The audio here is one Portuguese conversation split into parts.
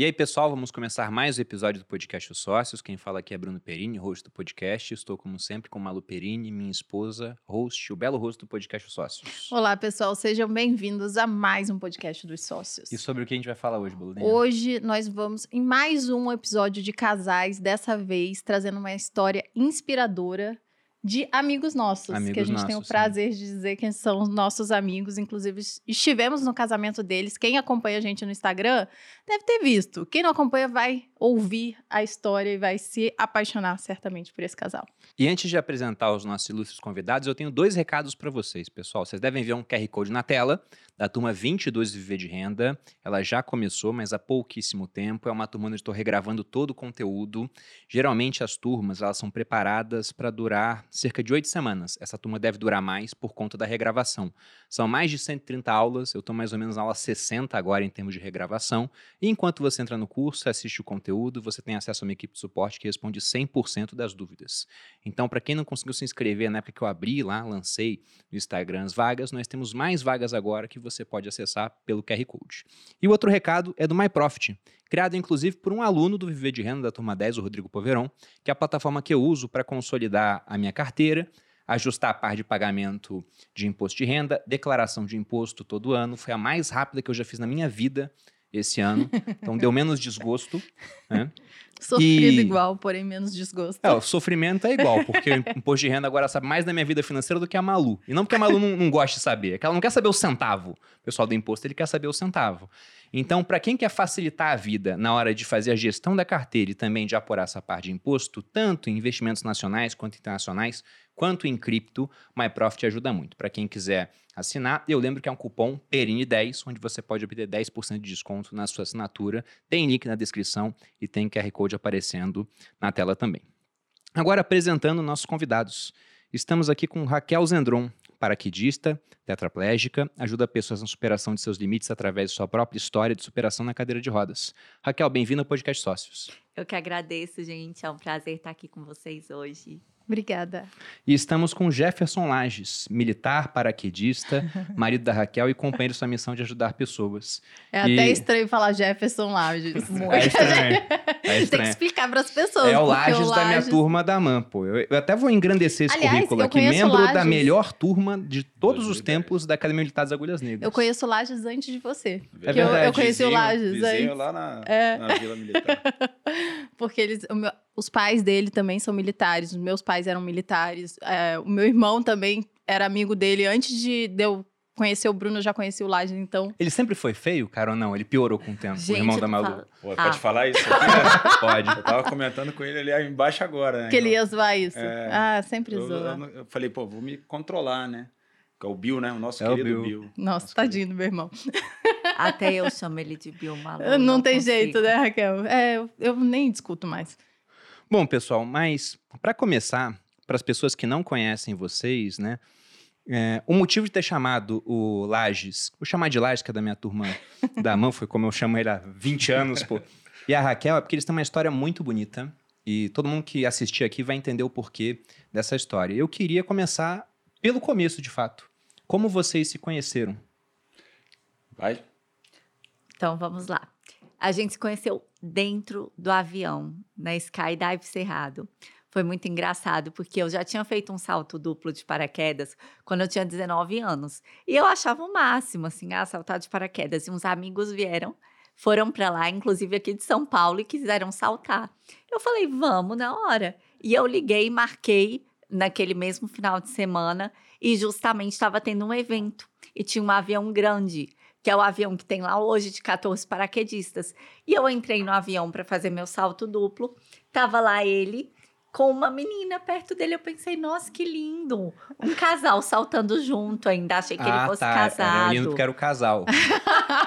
E aí, pessoal, vamos começar mais um episódio do podcast Os Sócios. Quem fala aqui é Bruno Perini, host do podcast. Estou, como sempre, com Malu Perini, minha esposa, host, o belo rosto do podcast Os Sócios. Olá, pessoal, sejam bem-vindos a mais um podcast dos Sócios. E sobre o que a gente vai falar hoje, Balu? Hoje nós vamos em mais um episódio de casais, dessa vez trazendo uma história inspiradora de amigos nossos, Amigos que a gente tem o nossos, prazer de dizer que são os nossos amigos. Inclusive, estivemos no casamento deles. Quem acompanha a gente no Instagram deve ter visto. Quem não acompanha vai ouvir a história e vai se apaixonar certamente por esse casal. E antes de apresentar os nossos ilustres convidados, eu tenho dois recados para vocês, pessoal. Vocês devem ver um QR Code na tela da turma 22 Viver de Renda. Ela já começou, mas há pouquíssimo tempo. É uma turma onde estou regravando todo o conteúdo. Geralmente as turmas elas são preparadas para durar cerca de oito semanas. Essa turma deve durar mais por conta da regravação. São mais de 130 aulas, eu estou mais ou menos na aula 60 agora em termos de regravação. E enquanto você entra no curso, assiste o conteúdo, você tem acesso a uma equipe de suporte que responde 100% das dúvidas. Então, para quem não conseguiu se inscrever na época que eu abri lá, lancei no Instagram as vagas, nós temos mais vagas agora que você pode acessar pelo QR Code. E o outro recado é do MyProfit, criado inclusive por um aluno do Viver de Renda da turma 10, o Rodrigo Poveron, que é a plataforma que eu uso para consolidar a minha carteira, ajustar a par de pagamento de imposto de renda, declaração de imposto todo ano. Foi a mais rápida que eu já fiz na minha vida esse ano. Então deu menos desgosto. Né? Sofrido E- igual, porém menos desgosto. É, o sofrimento é igual, porque o imposto de renda agora sabe mais da minha vida financeira do que a Malu. E não porque a Malu não, não gosta de saber, é que ela não quer saber o centavo. O pessoal do imposto, ele quer saber o centavo. Então, para quem quer facilitar a vida na hora de fazer a gestão da carteira e também de apurar essa parte de imposto, tanto em investimentos nacionais quanto internacionais, quanto em cripto, MyProfit ajuda muito. Para quem quiser assinar, eu lembro que é um cupom PERINE10, onde você pode obter 10% de desconto na sua assinatura. Tem link na descrição e tem QR Code aparecendo na tela também. Agora apresentando nossos convidados. Estamos aqui com Raquel Zendron, paraquedista, tetraplégica, ajuda pessoas na superação de seus limites através de sua própria história de superação na cadeira de rodas. Raquel, bem-vinda ao podcast Sócios. Eu que agradeço, gente. É um prazer estar aqui com vocês hoje. Obrigada. E estamos com Jefferson Lages, militar, paraquedista, marido da Raquel e companheiro de sua missão de ajudar pessoas. É E- até estranho falar Jefferson Lages. É estranho. É Tem que estranho. explicar para as pessoas. É o porque Lages da minha Lages- turma da MAN, pô. Eu, eu até vou engrandecer esse Aliás, currículo aqui. Membro da Lages. melhor turma de todos os 2010. tempos da Academia Militar das Agulhas Negras. Eu conheço Lages antes de você. É Que eu- verdade. eu conheci o Vizinho- Lages vizinho antes. lá na, É. na Vila Militar. Porque eles, o meu- os pais dele também são militares. Os meus pais eram militares. é, o meu irmão também era amigo dele. Antes de, de eu conhecer o Bruno, eu já conheci o Lages. Então, Ele sempre foi feio, cara, ou não? Ele piorou com o tempo, o Gente, irmão eu da Malu. falo- Pô, Ah. pode falar isso aqui, né? Pode. Eu tava comentando com ele ali aí embaixo agora, né? que ele ia zoar isso. É. Ah, sempre eu, zoa. eu, eu falei, pô, vou me controlar, né? Que é o Bill, né? O nosso É o querido Bill. Bill. Nossa, Nosso tadinho do meu irmão. Até eu chamo ele de Bill Malu. não, tem consigo. jeito, né, Raquel? É, eu, eu nem discuto mais. Bom, pessoal, mas para começar, para as pessoas que não conhecem vocês, né? é, o motivo de ter chamado o Lages, vou chamar de Lages, que é da minha turma da mão, foi como eu chamo ele há 20 anos, pô. E a Raquel é porque eles têm uma história muito bonita. E todo mundo que assistir aqui vai entender o porquê dessa história. Eu queria começar pelo começo, de fato. Como vocês se conheceram? Vai. Então vamos lá. A gente se conheceu dentro do avião, na Skydive Cerrado. Foi muito engraçado, porque eu já tinha feito um salto duplo de paraquedas quando eu tinha 19 anos. E eu achava o máximo, assim, ah, saltar de paraquedas. E uns amigos vieram, foram para lá, inclusive aqui de São Paulo, e quiseram saltar. Eu falei, vamos na hora. E eu liguei e marquei naquele mesmo final de semana, e justamente estava tendo um evento. E tinha um avião grande que é o avião que tem lá hoje de 14 paraquedistas. E eu entrei no avião para fazer meu salto duplo. Tava lá ele com uma menina perto dele. Eu pensei, nossa, que lindo! Um casal saltando junto ainda. Achei que ele fosse tá. casado. Era lindo porque era o casal.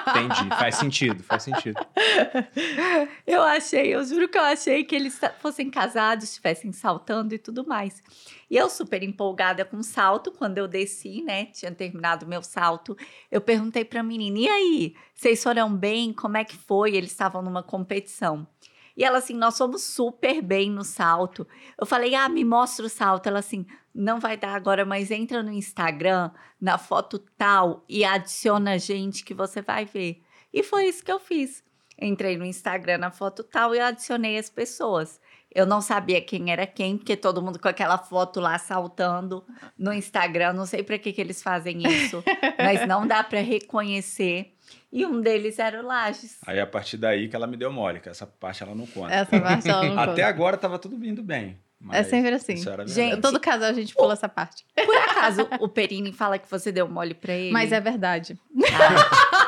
Entendi. Faz sentido, faz sentido. Eu achei, eu juro que eu achei que eles fossem casados, estivessem saltando e tudo mais. E eu super empolgada com o salto, quando eu desci, né, tinha terminado meu salto, eu perguntei pra menina, e aí, vocês foram bem? Como é que foi? Eles estavam numa competição. E ela assim, nós fomos super bem no salto. Eu falei, ah, me mostra o salto. Ela assim, não vai dar agora, mas entra no Instagram, na foto tal, e adiciona a gente que você vai ver. E foi isso que eu fiz. Entrei no Instagram na foto tal e adicionei as pessoas. Eu não sabia quem era quem, porque todo mundo com aquela foto lá saltando no Instagram. Não sei para que, que eles fazem isso, mas não dá para reconhecer. E um deles era o Lages. Aí a partir daí que ela me deu mole, que essa parte ela não conta. Essa parte ela não Até conta. agora tava tudo vindo bem. É sempre assim. isso era Gente. Todo casal a gente pula essa parte. Por acaso o Perini fala que você deu mole pra ele? Mas é verdade. Ah,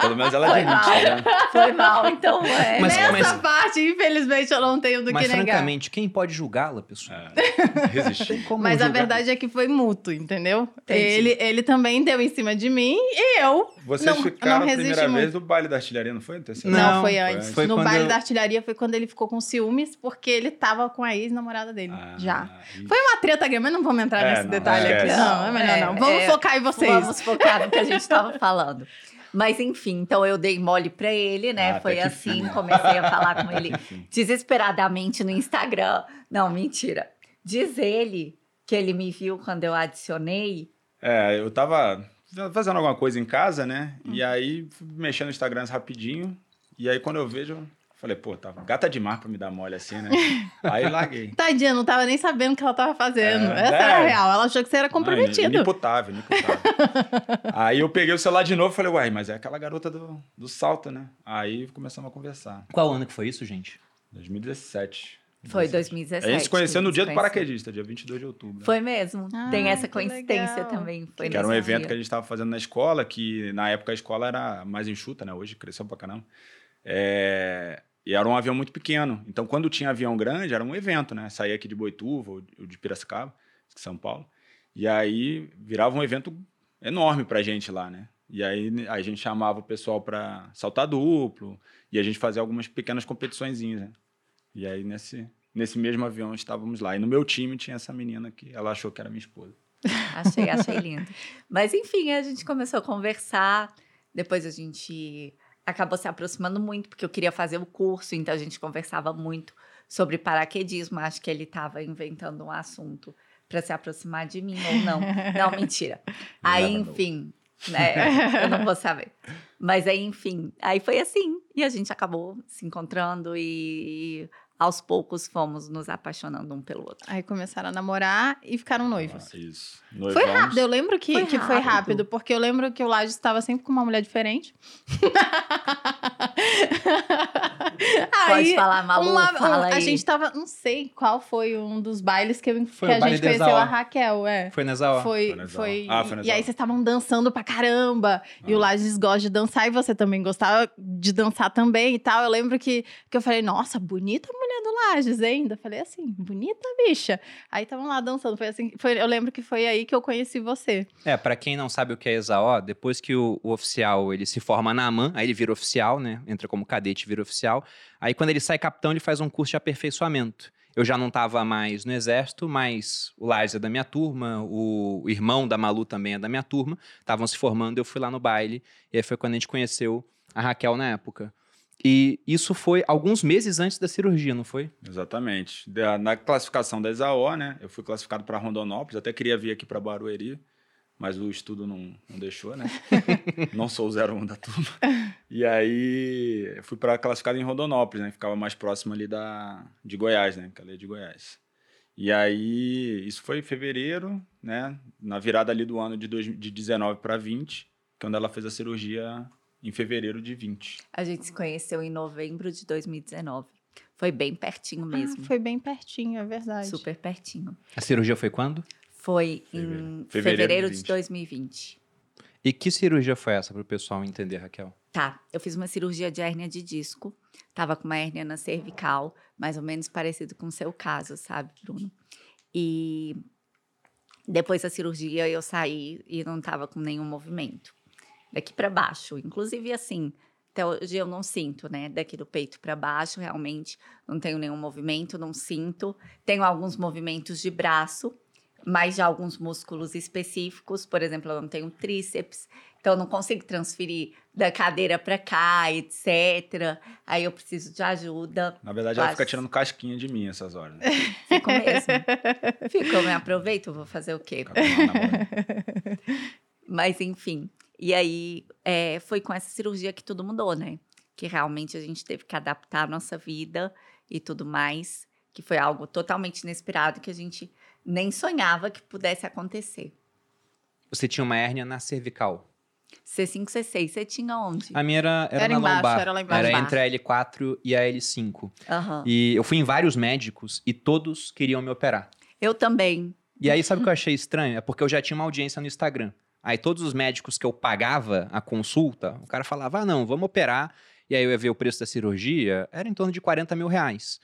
Pelo menos ela Foi admite, mal. né? foi mal, então é. Mas- Nessa mas- parte, infelizmente, eu não tenho do Mas, que negar. francamente, quem pode julgá-la, pessoal? É, resistir. Como Mas a julgar? verdade é que foi mútuo, entendeu? Entendi. Ele, ele também deu em cima de mim e eu. Vocês Não- ficaram não a primeira muito. vez no baile da artilharia, não foi? No terceiro? Não, Não, foi foi antes. Foi no quando baile eu- da artilharia foi quando ele ficou com ciúmes, porque ele tava com a ex-namorada dele. Ah, já. e- Foi uma treta grande, mas não vamos entrar É, nesse não, detalhe esquece. aqui. Não, é melhor É, não. Vamos é, focar em vocês. Vamos focar no que a gente estava falando. Mas enfim, então eu dei mole pra ele, né? Ah, Foi assim, fim. comecei a falar com ele desesperadamente no Instagram. Não, mentira. Diz ele que ele me viu quando eu adicionei. É, eu tava fazendo alguma coisa em casa, né? Hum. E aí fui mexendo no Instagram rapidinho. E aí quando eu vejo, falei, pô, tá gata demais pra me dar mole assim, né? aí larguei. Tadinha, não tava nem sabendo o que ela tava fazendo. É, Essa é. era a real. Ela achou que você era comprometido. Inimputável, inimputável. aí eu peguei o celular de novo e falei, uai, mas é aquela garota do, do salto, né? Aí começamos a conversar. Qual ano que foi isso, gente? 2017. Foi 2017. 2017. A gente se conheceu no dia do paraquedista, dia 22 de outubro. Foi mesmo. Ah, Tem essa coincidência legal. também. Foi Que era um evento dia. que a gente estava fazendo na escola, que na época a escola era mais enxuta, né? Hoje cresceu pra caramba. É, E era um avião muito pequeno. Então, quando tinha avião grande, era um evento, né? Saía aqui de Boituva ou de- Piracicaba, de São Paulo. E aí virava um evento enorme pra gente lá, né? E aí a gente chamava o pessoal para saltar duplo e a gente fazia algumas pequenas competiçõezinhas, né? E aí nesse, nesse mesmo avião estávamos lá. E no meu time tinha essa menina que ela achou que era minha esposa. Achei, achei lindo. Mas enfim, a gente começou a conversar. Depois a gente acabou se aproximando muito, porque eu queria fazer o curso, então a gente conversava muito sobre paraquedismo. Acho que ele estava inventando um assunto para se aproximar de mim ou não. Não, mentira. Aí, never know. enfim, né? Eu não vou saber. Mas aí, enfim, aí foi assim. E a gente acabou se encontrando e, aos poucos fomos nos apaixonando um pelo outro. Aí começaram a namorar e ficaram noivos. Ah, Isso. Foi Noivamos. rápido, eu lembro que Foi que foi rápido. rápido, porque eu lembro que o Laje estava sempre com uma mulher diferente. Pode falar, Malu, uma- fala a aí. gente tava, não sei qual foi um dos bailes que, eu- que a gente conheceu a Raquel, é. Foi nessa hora. Foi, Foi na Exaú. foi. Ah, foi e aí vocês estavam dançando pra caramba. E o Ah. Lages gosta de dançar e você também gostava de dançar também e tal. Eu lembro que, que eu falei, nossa, bonita a mulher do Lages ainda. Falei assim, bonita bicha. Aí estavam lá dançando. Foi assim, foi, eu lembro que foi aí que eu conheci você. É, pra quem não sabe o que é ESAO, depois que o, o oficial ele se forma na AMAN, aí ele vira oficial, né? Entra como cadete vira oficial. Aí quando ele sai capitão, ele faz um curso de aperfeiçoamento. Eu já não estava mais no exército, mas o Lars é da minha turma, o irmão da Malu também é da minha turma. Estavam se formando, eu fui lá no baile. E aí foi quando a gente conheceu a Raquel na época. E isso foi alguns meses antes da cirurgia, não foi? Exatamente. Na classificação da ESAO, né? Eu fui classificado para Rondonópolis, até queria vir aqui para Barueri, mas o estudo não, não deixou, né? não sou o 01 da turma. E aí fui para classificado em Rondonópolis, né? Ficava mais próximo ali da de Goiás, né? Que é de Goiás. E aí isso foi em fevereiro, né? Na virada ali do ano de, dois, de 19 para 20, quando ela fez a cirurgia em fevereiro de 20. A gente se conheceu em novembro de 2019. Foi bem pertinho mesmo. Ah, foi bem pertinho, é verdade. Super pertinho. A cirurgia foi quando? Foi em Fevereiro. fevereiro, de de 20. 2020. E que cirurgia foi essa para o pessoal entender, Raquel? Tá, eu fiz uma cirurgia de hérnia de disco. Tava com uma hérnia na cervical, mais ou menos parecido com o seu caso, sabe, Bruno? E depois da cirurgia eu saí e não tava com nenhum movimento. Daqui para baixo, inclusive assim, até hoje eu não sinto, né? Daqui do peito para baixo, realmente não tenho nenhum movimento, não sinto. Tenho alguns movimentos de braço, mas já alguns músculos específicos, por exemplo, eu não tenho tríceps, então eu não consigo transferir da cadeira para cá, etc. Aí eu preciso de ajuda. Na verdade, ela fica tirando casquinha de mim essas horas. Né? Fico mesmo. Fico, eu me aproveito, vou fazer o quê? Mas enfim. E aí é, foi com essa cirurgia que tudo mudou, né? que realmente a gente teve que adaptar a nossa vida e tudo mais, que foi algo totalmente inesperado que a gente nem sonhava que pudesse acontecer. Você tinha uma hérnia na cervical. C5, C6, você tinha onde? A minha era, era, Era na embaixo, lombar. era lá embaixo. Era entre a L4 e a L5. Aham. E eu fui em vários médicos e todos queriam me operar. Eu também. E aí, sabe o que eu achei estranho? É porque eu já tinha uma audiência no Instagram. Aí todos os médicos que eu pagava a consulta, o cara falava, ah, não, vamos operar. E aí eu ia ver o preço da cirurgia, era em torno de 40 mil reais.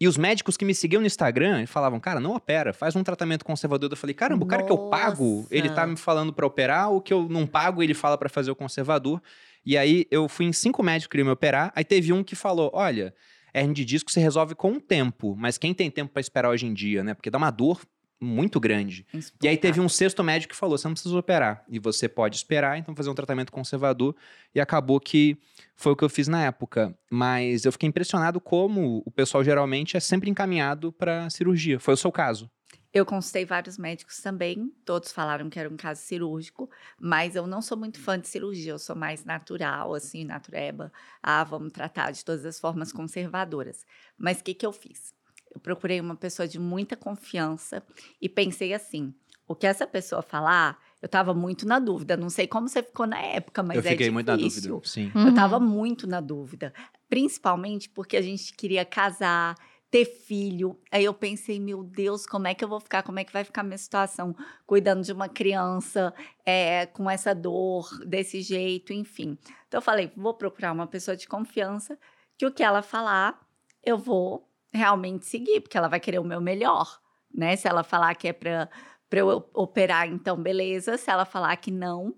E os médicos que me seguiam no Instagram falavam, cara, não opera, faz um tratamento conservador. Eu falei, caramba, o cara que eu pago, Nossa. ele tá me falando pra operar, o que eu não pago, ele fala pra fazer o conservador. E aí eu fui em cinco médicos que queriam me operar, aí teve um que falou, olha, hernia de disco se resolve com o tempo, mas quem tem tempo pra esperar hoje em dia, né? Porque dá uma dor muito grande. E aí teve um sexto médico que falou: você não precisa operar. E você pode esperar, então fazer um tratamento conservador. E acabou que foi o que eu fiz na época. Mas eu fiquei impressionado como o pessoal geralmente é sempre encaminhado para cirurgia. Foi o seu caso. Eu consultei vários médicos também, todos falaram que era um caso cirúrgico, mas eu não sou muito fã de cirurgia, eu sou mais natural, assim, natureba. Ah, vamos tratar de todas as formas conservadoras. Mas o que, que eu fiz? Eu procurei uma pessoa de muita confiança e pensei assim: o que essa pessoa falar, eu estava muito na dúvida. Não sei como você ficou na época, mas eu é fiquei muito na difícil. dúvida. Sim. Eu estava muito na dúvida, principalmente porque a gente queria casar, ter filho. Aí eu pensei, meu Deus, como é que eu vou ficar? Como é que vai ficar a minha situação cuidando de uma criança é, com essa dor, desse jeito, enfim. Então eu falei, vou procurar uma pessoa de confiança que o que ela falar, eu vou realmente seguir, porque ela vai querer o meu melhor, né? Se ela falar que é para para eu operar, então beleza. Se ela falar que não,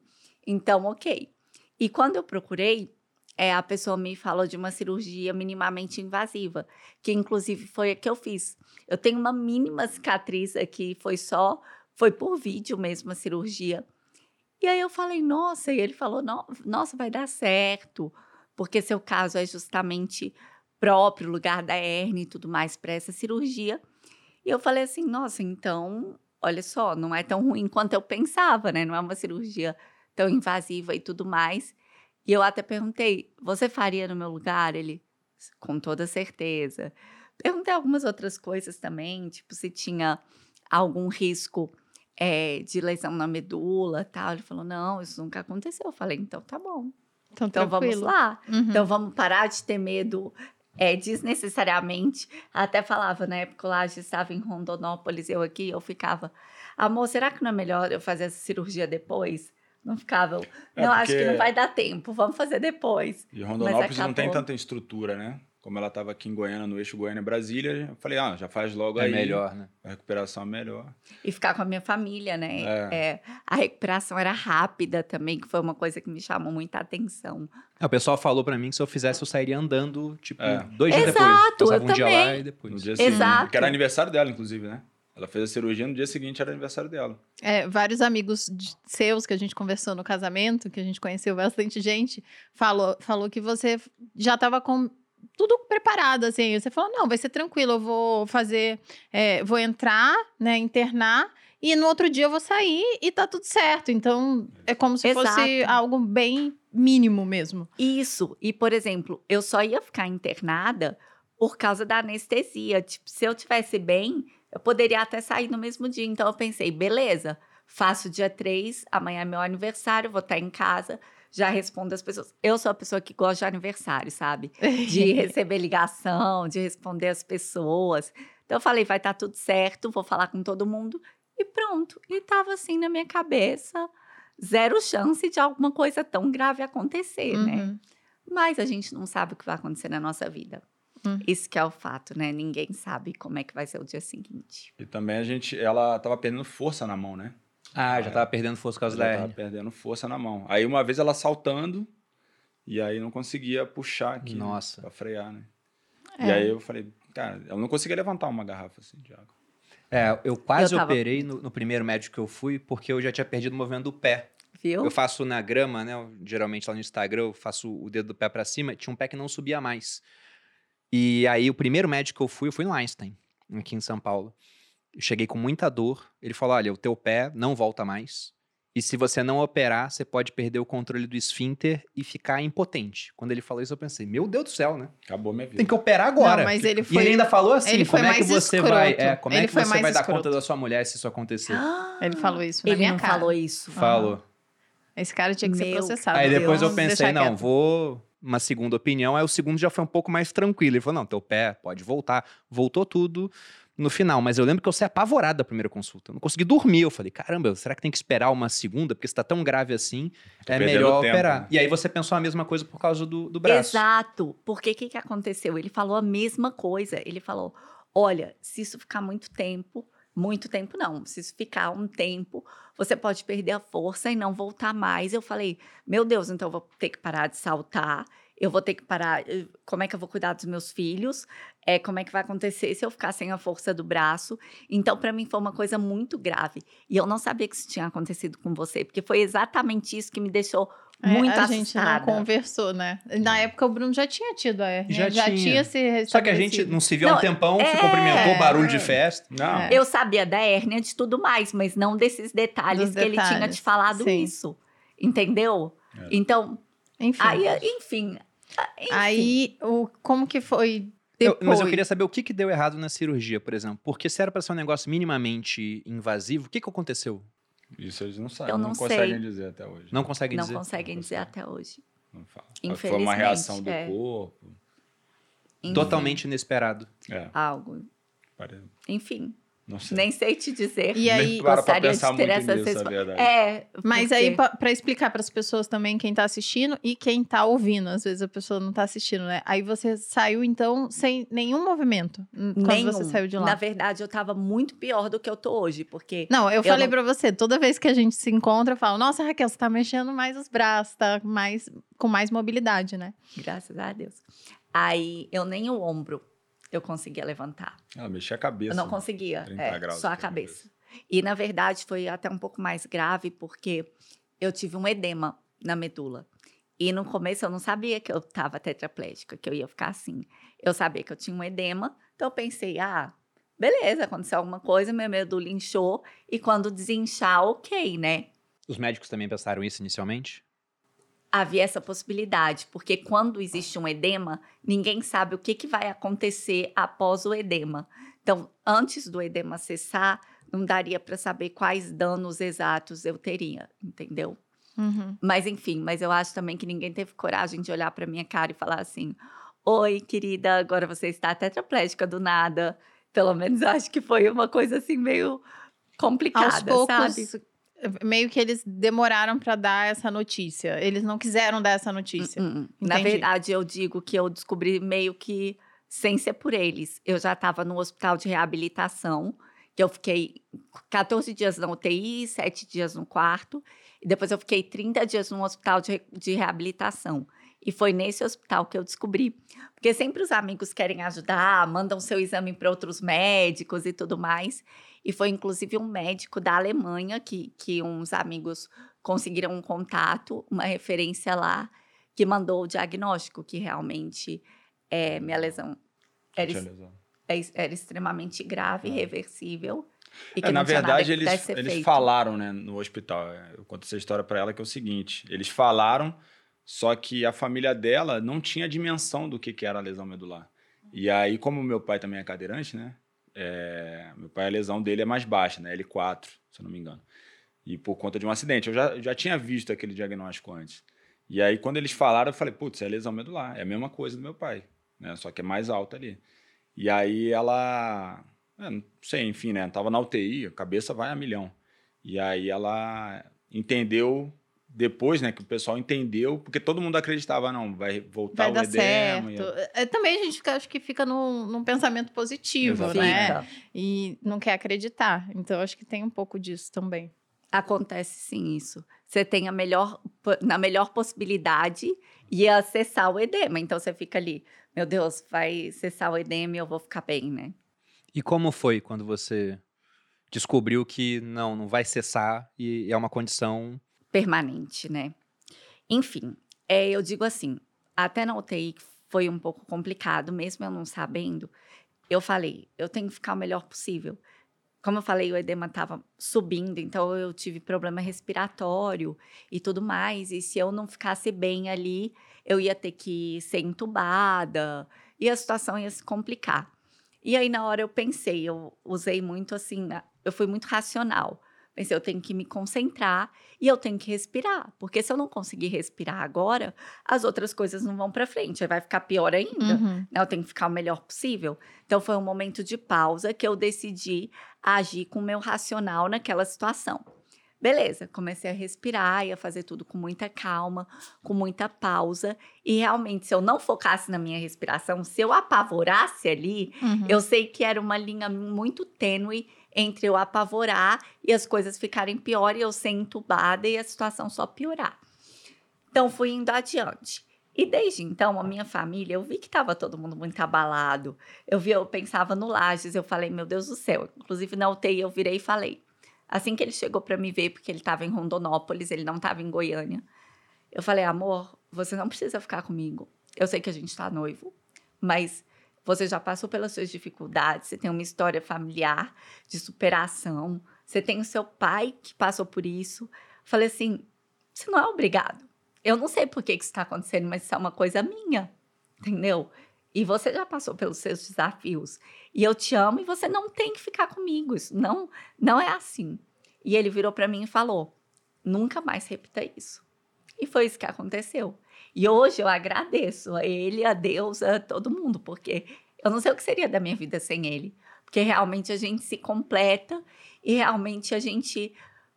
então ok. E quando eu procurei, é, a pessoa me falou de uma cirurgia minimamente invasiva, que inclusive foi a que eu fiz. Eu tenho uma mínima cicatriz aqui, foi só, foi por vídeo mesmo a cirurgia. E aí eu falei, nossa, e ele falou, "No- nossa, vai dar certo, porque seu caso é justamente próprio, lugar da hernia e tudo mais para essa cirurgia. E eu falei assim, nossa, então, olha só, não é tão ruim quanto eu pensava, né? Não é uma cirurgia tão invasiva e tudo mais. E eu até perguntei, você faria no meu lugar? Ele, com toda certeza. Perguntei algumas outras coisas também, tipo se tinha algum risco eh, de lesão na medula tal. Ele falou, não, isso nunca aconteceu. Eu falei, então tá bom. Então, Então vamos lá. Uhum. Então vamos parar de ter medo é, desnecessariamente. Até falava, na época lá, a gente estava em Rondonópolis, eu aqui, eu ficava, amor, será que não é melhor eu fazer essa cirurgia depois? Não ficava, É, não, acho que porque- não vai dar tempo, vamos fazer depois. E Rondonópolis não tem tanta estrutura, né? Como ela estava aqui em Goiânia, no eixo Goiânia-Brasília, eu falei, ah, já faz logo É aí. melhor, né? A recuperação é melhor. E ficar com a minha família, né? É. É, a recuperação era rápida também, que foi uma coisa que me chamou muita atenção. É, o pessoal falou pra mim que se eu fizesse, eu sairia andando, tipo, É. dois dias Exato, depois. Passava eu um dia lá também. e depois. No dia Exato. seguinte. Que era aniversário dela, inclusive, né? Ela fez a cirurgia, no dia seguinte era aniversário dela. É, vários amigos de- seus que a gente conversou no casamento, que a gente conheceu bastante gente, falou, falou que você já estava com tudo preparado, assim. Você falou, não, vai ser tranquilo, eu vou fazer, é, vou entrar, né, internar, e no outro dia eu vou sair e tá tudo certo. Então, é como se fosse Exato. algo bem mínimo mesmo. Isso. E, por exemplo, eu só ia ficar internada por causa da anestesia. Tipo, se eu tivesse bem, eu poderia até sair no mesmo dia. Então, eu pensei, beleza, faço dia 3, amanhã é meu aniversário, vou estar em casa, já respondo as pessoas. Eu sou a pessoa que gosta de aniversário, sabe? De receber ligação, de responder as pessoas. Então, eu falei, vai estar tudo certo, vou falar com todo mundo. E pronto. E tava assim na minha cabeça, zero chance de alguma coisa tão grave acontecer, né? Uhum. Mas a gente não sabe o que vai acontecer na nossa vida. Hum. Isso que é o fato, né? Ninguém sabe como é que vai ser o dia seguinte. E também a gente, ela tava perdendo força na mão, né? Ah, já tava perdendo força por causa Ela da tava perdendo força na mão. Aí uma vez ela saltando, e aí não conseguia puxar aqui. né? Nossa. Pra frear, né? É. E aí eu falei, cara, ela não conseguia levantar uma garrafa assim de água. É, eu quase Eu tava- operei no, no primeiro médico que eu fui, porque eu já tinha perdido o movimento do pé. Viu? Eu faço na grama, né? eu- Geralmente lá no Instagram, eu faço o dedo do pé pra cima. Tinha um pé que não subia mais. E aí, o primeiro médico que eu fui, eu fui no Einstein, aqui em São Paulo. Eu cheguei com muita dor. Ele falou: olha, o teu pé não volta mais. E se você não operar, você pode perder o controle do esfíncter e ficar impotente. Quando ele falou isso, eu pensei, meu Deus do céu, né? Acabou minha vida. Tem que operar agora. Não, mas ele E foi. ele ainda falou assim, ele foi como é que você escroto. vai, é, como é Ele que foi você vai dar escroto. conta da sua mulher se isso acontecer? Ele falou isso na Ele minha não cara. falou isso. Falou. Esse cara tinha que ser Meu processado. Aí depois eu Vamos pensei, não, quieto. vou uma segunda opinião. Aí o segundo já foi um pouco mais tranquilo. Ele falou, não, teu pé pode voltar. Voltou tudo no final. Mas eu lembro que eu saí apavorado da primeira consulta. Eu não consegui dormir. Eu falei, caramba, será que tem que esperar uma segunda? Porque se tá tão grave assim, Tô é melhor tempo, operar. né? E aí você pensou a mesma coisa por causa do, do braço. Exato. Porque o que, que aconteceu? Ele falou a mesma coisa. Ele falou: olha, se isso ficar muito tempo, muito tempo não, se isso ficar um tempo, você pode perder a força e não voltar mais. Eu falei: meu Deus, então eu vou ter que parar de saltar. Eu vou ter que parar. eh, Como é que eu vou cuidar dos meus filhos? É, como é que vai acontecer se eu ficar sem a força do braço? Então, para mim, foi uma coisa muito grave. E eu não sabia que isso tinha acontecido com você, porque foi exatamente isso que me deixou É, muito a gente não assustada. conversou, né? Na época o Bruno já tinha tido a hérnia. Já Já, tinha. tinha se Só que a gente não se viu há um tempão, se é. cumprimentou, barulho de festa. Não. É. Eu sabia da hérnia de tudo mais, mas não desses detalhes Dos que ele tinha detalhes, te falado sim. isso. Entendeu? É. Então, Enfim. aí, enfim. ah, enfim. Aí, o, como que foi Eu- mas eu queria saber o que, que deu errado na cirurgia, por exemplo. Porque se era pra ser um negócio minimamente invasivo, o que, que aconteceu? Isso eles não sabem, Eu não, não conseguem dizer até hoje. Não consegue não dizer? conseguem Não dizer consegue. até hoje. Não fala. Foi uma Infelizmente, reação do é. corpo. Enfim, Totalmente inesperado. É, Algo. pare- Enfim. Nem sei te dizer. E aí, para gostaria pensar de ter muito essa nisso, verdade. É, Mas porque- aí, para explicar para as pessoas também, quem tá assistindo e quem tá ouvindo, às vezes a pessoa não tá assistindo, né? Aí você saiu, então, sem nenhum movimento quando nenhum. você saiu de lá. Na verdade, eu tava muito pior do que eu tô hoje, porque Não, eu, falei não- pra você, toda vez que a gente se encontra, eu falo, nossa, Raquel, você tá mexendo mais os braços, tá mais, com mais mobilidade, né? graças a Deus. Aí eu nem o ombro eu conseguia levantar. Ela mexia a cabeça. Eu não conseguia, 30 é, graus só a pra cabeça. E na verdade foi até um pouco mais grave porque eu tive um edema na medula. E no começo eu não sabia que eu estava tetraplégica, que eu ia ficar assim. Eu sabia que eu tinha um edema, então eu pensei, ah, beleza, aconteceu alguma coisa, minha medula inchou e quando desinchar, ok, né? Os médicos também pensaram isso inicialmente? Havia essa possibilidade, porque quando existe um edema, ninguém sabe o que, que vai acontecer após o edema. Então, antes do edema cessar, não daria para saber quais danos exatos eu teria, entendeu? Uhum. Mas enfim, mas eu acho também que ninguém teve coragem de olhar para minha cara e falar assim: "Oi, querida, agora você está tetraplégica do nada". Pelo menos eu acho que foi uma coisa assim meio complicada, Aos poucos, sabe? Meio que eles demoraram pra dar essa notícia. Eles não quiseram dar essa notícia. Hum, hum. Na verdade, eu digo que eu descobri meio que sem ser por eles. Eu já estava no hospital de reabilitação, que eu fiquei 14 dias na UTI, 7 dias no quarto, e depois eu fiquei 30 dias no hospital de, de reabilitação. E foi nesse hospital que eu descobri. Porque sempre os amigos querem ajudar, mandam seu exame para outros médicos e tudo mais. E foi inclusive um médico da Alemanha que, que uns amigos conseguiram um contato, uma referência lá, que mandou o diagnóstico que realmente é, minha lesão era, lesão. é- era extremamente grave, Ah. irreversível. E que É, na verdade, eles, eles feito. falaram, né, no hospital. é, Eu conto essa história pra ela que é o seguinte: eles falaram, só que a família dela não tinha dimensão do que, que era a lesão medular. E aí, como meu pai também é cadeirante, né? É, meu pai, a lesão dele é mais baixa, né? L4, se eu não me engano. E por conta de um acidente. Eu já, já tinha visto aquele diagnóstico antes. E aí, quando eles falaram, eu falei, putz, é lesão medular. É a mesma coisa do meu pai, né? Só que é mais alta ali. E aí ela. é, não sei, enfim, né? Tava na UTI, a cabeça vai a milhão. E aí ela entendeu depois, né? Que o pessoal entendeu, porque todo mundo acreditava, não, vai voltar Vai o dar edema. e- certo. É, também a gente fica, acho que fica num, num pensamento positivo, Exatamente. né? E não quer acreditar. Então, acho que tem um pouco disso também. Acontece sim isso. Você tem a melhor, na melhor possibilidade e acessar o edema. Então você fica ali, meu Deus, vai cessar o edema e eu vou ficar bem, né? E como foi quando você descobriu que não, não vai cessar e é uma condição permanente, né? Enfim, é, eu digo assim, até na UTI foi um pouco complicado, mesmo eu não sabendo, eu falei, eu tenho que ficar o melhor possível. como eu falei, o edema estava subindo, então eu tive problema respiratório e tudo mais. E se eu não ficasse bem ali, eu ia ter que ser entubada e a situação ia se complicar. E aí, na hora, eu pensei, eu usei muito assim, eu fui muito racional. Pensei, eu tenho que me concentrar e eu tenho que respirar, porque se eu não conseguir respirar agora, as outras coisas não vão para frente, vai ficar pior ainda. Uhum. Né? Eu tenho que ficar o melhor possível. Então foi um momento de pausa que eu decidi agir com o meu racional naquela situação. Beleza, comecei a respirar e a fazer tudo com muita calma, com muita pausa. E realmente, se eu não focasse na minha respiração, se eu apavorasse ali, Uhum. eu sei que era uma linha muito tênue entre eu apavorar e as coisas ficarem pior e eu ser entubada e a situação só piorar. Então fui indo adiante. E desde então, a minha família, eu vi que estava todo mundo muito abalado. Eu vi, eu pensava no Lages, eu falei, meu Deus do céu. Inclusive na UTI eu virei e falei. Assim que ele chegou para me ver, porque ele estava em Rondonópolis, ele não estava em Goiânia. Eu falei, amor, você não precisa ficar comigo. Eu sei que a gente está noivo, mas você já passou pelas suas dificuldades, você tem uma história familiar de superação, você tem o seu pai que passou por isso. Falei assim: você não é obrigado. Eu não sei por que que isso está acontecendo, mas isso é uma coisa minha, entendeu? E você já passou pelos seus desafios. E eu te amo e você não tem que ficar comigo. Isso não, não é assim. E ele virou para mim e falou: nunca mais repita isso. E foi isso que aconteceu. E hoje eu agradeço a ele, a Deus, a todo mundo, porque eu não sei o que seria da minha vida sem ele. Porque realmente a gente se completa e realmente a gente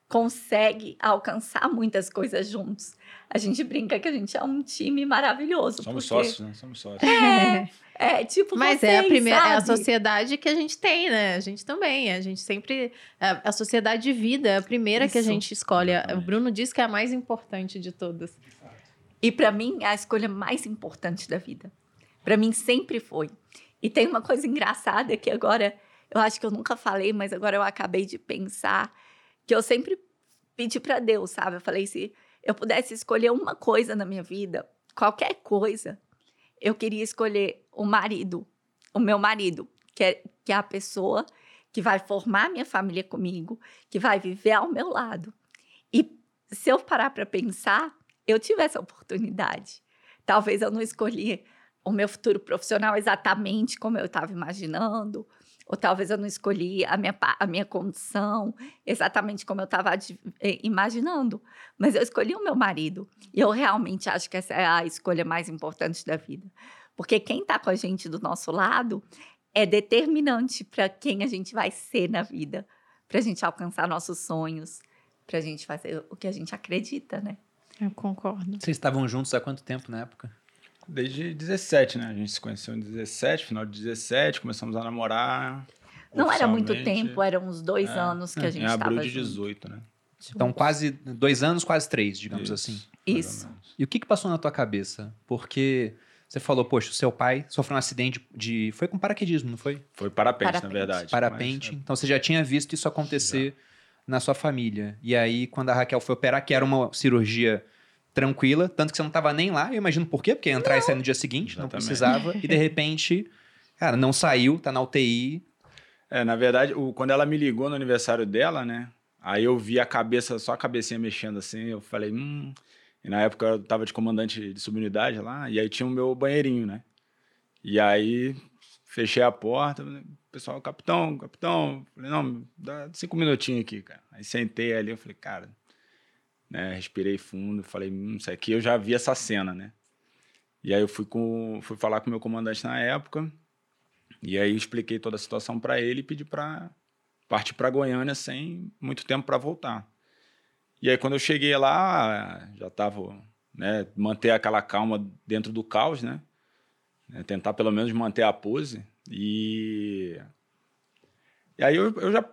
consegue alcançar muitas coisas juntos. A gente brinca que a gente é um time maravilhoso. Somos porque sócios, né? Somos sócios. É, é tipo Mas vocês, é a primeira é a sabe? sociedade que a gente tem, né? A gente também. A gente sempre. A, sociedade de vida é a primeira que a Isso. gente escolhe. O Exatamente. Bruno disse que é a mais importante de todas. E para mim é a escolha mais importante da vida. Para mim sempre foi. E tem uma coisa engraçada que agora eu acho que eu nunca falei, mas agora eu acabei de pensar que eu sempre pedi para Deus, sabe? Eu falei se eu pudesse escolher uma coisa na minha vida, qualquer coisa, eu queria escolher o marido, o meu marido, que é, que é a pessoa que vai formar minha família comigo, que vai viver ao meu lado. E se eu parar para pensar, eu tive essa oportunidade. Talvez eu não escolhi o meu futuro profissional exatamente como eu estava imaginando, ou talvez eu não escolhi a minha, a minha condição exatamente como eu estava imaginando, mas eu escolhi o meu marido. E eu realmente acho que essa é a escolha mais importante da vida. Porque quem está com a gente do nosso lado é determinante para quem a gente vai ser na vida, para a gente alcançar nossos sonhos, para a gente fazer o que a gente acredita, né? Eu concordo. Vocês estavam juntos há quanto tempo na época? Desde 17, né? A gente se conheceu em 17, final de 17, começamos a namorar. Não era muito tempo, eram uns dois É, anos que a gente Em abril estava de junto. 18, né? Então, quase dois anos, quase três, digamos Isso, assim. Isso. E o que, que passou na tua cabeça? Porque você falou, poxa, o seu pai sofreu um acidente de. Foi com paraquedismo, não foi? Foi parapente, Parapente. na verdade. Parapente. Mas, Então você já tinha visto isso acontecer na sua família. E aí, quando a Raquel foi operar, que era uma cirurgia tranquila, tanto que você não tava nem lá, eu imagino por quê, porque ia entrar e sair no dia seguinte, não Exatamente. precisava. E de repente, cara, não saiu, tá na UTI. É, na verdade, o- quando ela me ligou no aniversário dela, né? Aí eu vi a cabeça, só a cabecinha mexendo assim, eu falei, hum. E na época eu tava de comandante de subunidade lá, e aí tinha o meu banheirinho, né? E aí fechei a porta, pessoal, capitão, capitão. Falei, não, dá cinco minutinhos aqui, cara. Aí sentei ali, eu falei, cara, né? Respirei fundo, falei, hum, isso aqui eu já vi essa cena, né? E aí eu fui, com, fui falar com o meu comandante na época, e aí expliquei toda a situação para ele e pedi para partir para Goiânia sem muito tempo para voltar. E aí quando eu cheguei lá, já tava, né, manter aquela calma dentro do caos, né? Né, tentar pelo menos manter a pose e e aí eu, eu já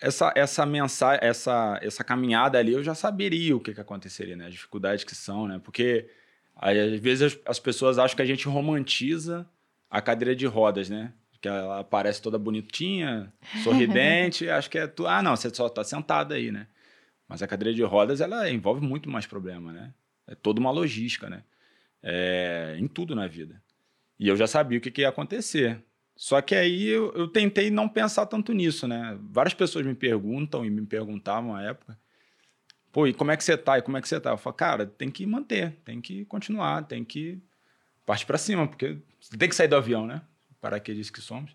essa essa mensagem, essa essa caminhada ali eu já saberia o que que aconteceria, né? As dificuldades que são, né? Porque aí, às vezes as, as pessoas acham que a gente romantiza a cadeira de rodas, né? Que ela aparece toda bonitinha, sorridente, acho que é tu, ah, não, você só tá sentado aí, né? Mas a cadeira de rodas ela envolve muito mais problema, né? É toda uma logística, né? É, em tudo na vida. E eu já sabia o que, que ia acontecer. Só que aí eu, eu tentei não pensar tanto nisso, né? Várias pessoas me perguntam e me perguntavam à época. Pô, e como é que você tá? E como é que você tá? Eu falo, cara, tem que manter, tem que continuar, tem que partir para cima, porque você tem que sair do avião, né? Paraquedistas que somos.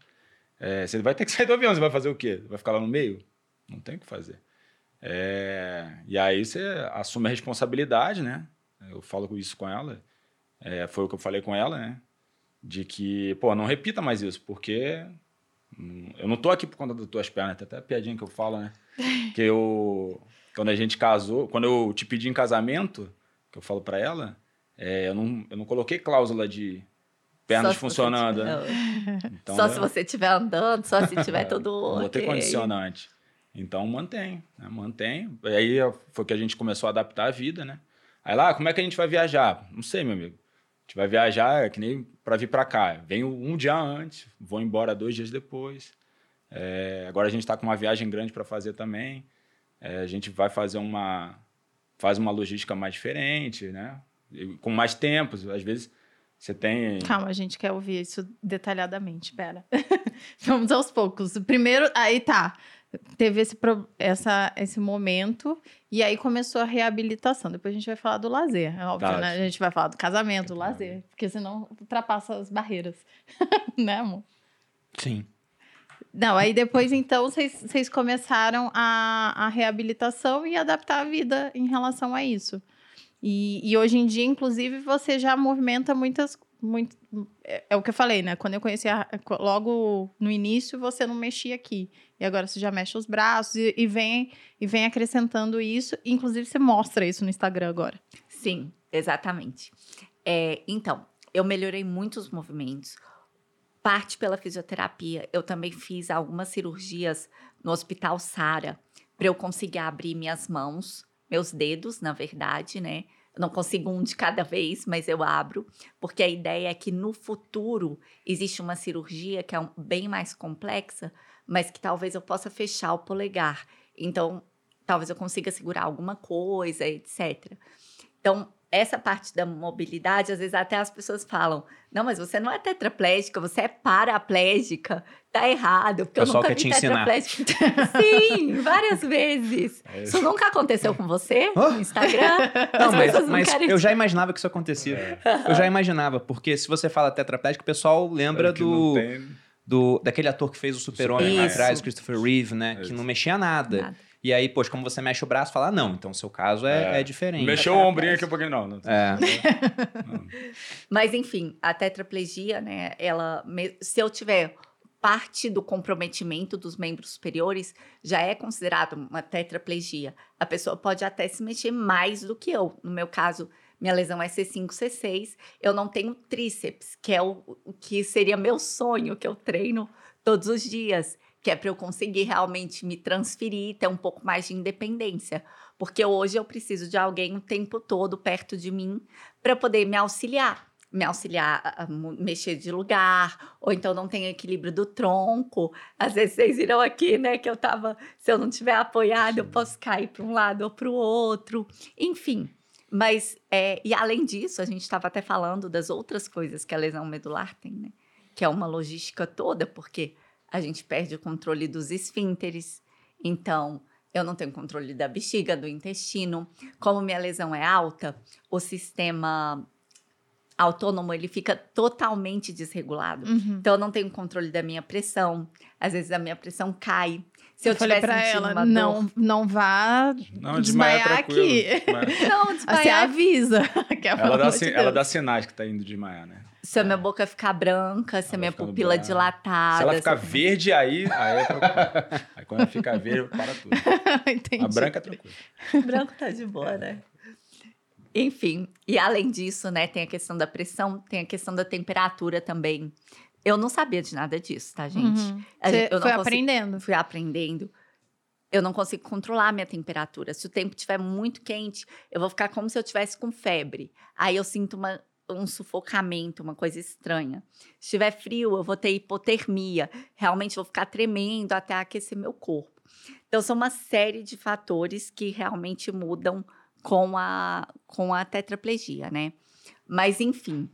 É, você vai ter que sair do avião, você vai fazer o quê? Vai ficar lá no meio? Não tem o que fazer. É, e aí você assume a responsabilidade, né? Eu falo isso com ela. É, foi o que eu falei com ela, né? De que, pô, não repita mais isso, porque eu não tô aqui por conta das tuas pernas, tem até a piadinha que eu falo, né? Que eu, quando a gente casou, quando eu te pedi em casamento, que eu falo para ela, é, eu, não, eu não coloquei cláusula de pernas funcionando. você né? tiver- Então, só né? se você estiver andando, só se tiver tudo Não vou ter ok. condicionante. Então mantém, né? mantém. Aí foi que a gente começou a adaptar a vida, né? Aí lá, como é que a gente vai viajar? Não sei, meu amigo. Gente vai viajar é que nem para vir para cá. Venho um dia antes, vou embora dois dias depois. É, agora a gente está com uma viagem grande para fazer também. É, a gente vai fazer uma faz uma logística mais diferente, né? Com mais tempo. Às vezes você tem Calma, a gente quer ouvir isso detalhadamente, pera. Vamos aos poucos. Primeiro, aí tá. Teve esse, essa, esse momento e aí começou a reabilitação. Depois a gente vai falar do lazer, é óbvio, Tá. né? A gente vai falar do casamento, do lazer, porque senão ultrapassa as barreiras. né, amor? Sim. Não, aí depois, então, vocês vocês começaram a, a reabilitação e adaptar a vida em relação a isso. E, e hoje em dia, inclusive, você já movimenta muitas. Muito, é, é o que eu falei, né? Quando eu conheci a, logo no início, você não mexia aqui. E agora você já mexe os braços e, e vem, e vem acrescentando isso. Inclusive, você mostra isso no Instagram agora. Sim, exatamente. É, então, eu melhorei muitos movimentos. Parte pela fisioterapia. Eu também fiz algumas cirurgias no Hospital Sara para eu conseguir abrir minhas mãos, meus dedos, na verdade, né? Eu não consigo um de cada vez, mas eu abro, porque a ideia é que no futuro existe uma cirurgia que é um- bem mais complexa, mas que talvez eu possa fechar o polegar. Então, talvez eu consiga segurar alguma coisa, etc. Então, essa parte da mobilidade, às vezes até as pessoas falam: não, mas você não é tetraplégica, você é paraplégica. Tá errado, porque eu pessoal nunca vi tetraplégica. Sim, várias vezes. É Isso nunca aconteceu com você Hã? no Instagram? Não, As mas, mas querem eu já imaginava que isso acontecia. Eu já imaginava, porque se você fala tetraplégico, o pessoal lembra É que não do, tem- do daquele ator que fez o Super-Homem lá atrás. Christopher Reeve, né? Que Isso. não mexia nada. Nada. E aí, poxa, como você mexe o braço, fala, ah, não, então o seu caso é, É. é diferente. Mexeu o ombrinho aqui um pouquinho, não. não É. Não. Mas, enfim, a tetraplegia, né? Ela, se eu tiver parte do comprometimento dos membros superiores, já é considerado uma tetraplegia. A pessoa pode até se mexer mais do que eu. No meu caso, minha lesão é C5, C6. Eu não tenho tríceps, que é o, o que seria meu sonho, que eu treino todos os dias, que é para eu conseguir realmente me transferir, ter um pouco mais de independência. Porque hoje eu preciso de alguém o tempo todo perto de mim para poder me auxiliar. Me auxiliar a, mexer de lugar, ou então não tem equilíbrio do tronco. Às vezes vocês viram aqui, né, que eu tava, se eu não tiver apoiado, eu posso cair para um lado ou para o outro. Enfim, mas, é, e além disso, a gente estava até falando das outras coisas que a lesão medular tem, né? Que é uma logística toda, porque a gente perde o controle dos esfínteres. Então, eu não tenho controle da bexiga, do intestino. Como minha lesão é alta, o sistema autônomo ele fica totalmente desregulado. Uhum. Então, eu não tenho controle da minha pressão. Às vezes a minha pressão cai. Se eu, eu falei sentindo ela, não, não vá Não, desmaiar desmaiar tranquilo. aqui. Desmaiar. não, Você desmaiar avisa. que é, Ela, dá, de ela dá sinais que tá indo desmaiar, né? Se a minha boca ficar branca, se a Ela minha ficando pupila branca. dilatada. Se ela ficar verde, aí, aí é. Aí quando ela fica verde, para tudo. Entendi. A branca é tranquila. branco tá de boa, né? Enfim, e além disso, né, tem a questão da pressão, tem a questão da temperatura também. Eu não sabia de nada disso, tá, gente? Uhum. Você eu foi consigo- aprendendo. Fui aprendendo. Eu não consigo controlar a minha temperatura. Se o tempo estiver muito quente, eu vou ficar como se eu tivesse com febre. Aí eu sinto uma- um sufocamento, uma coisa estranha. Se estiver frio, eu vou ter hipotermia. Realmente vou ficar tremendo até aquecer meu corpo. Então, são uma série de fatores que realmente mudam com a, com a tetraplegia, né? Mas, enfim,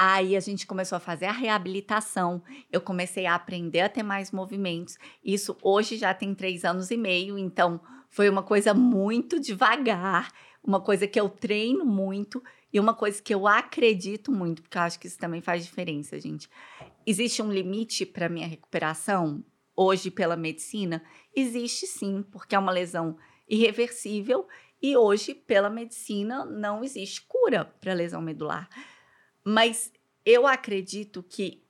Aí a gente começou a fazer a reabilitação. Eu comecei a aprender a ter mais movimentos. Isso hoje já tem três anos e meio, então foi uma coisa muito devagar, uma coisa que eu treino muito e uma coisa que eu acredito muito, porque eu acho que isso também faz diferença, gente. Existe um limite para minha recuperação hoje pela medicina? Existe sim, porque é uma lesão irreversível e hoje pela medicina não existe cura para lesão medular. Mas eu acredito que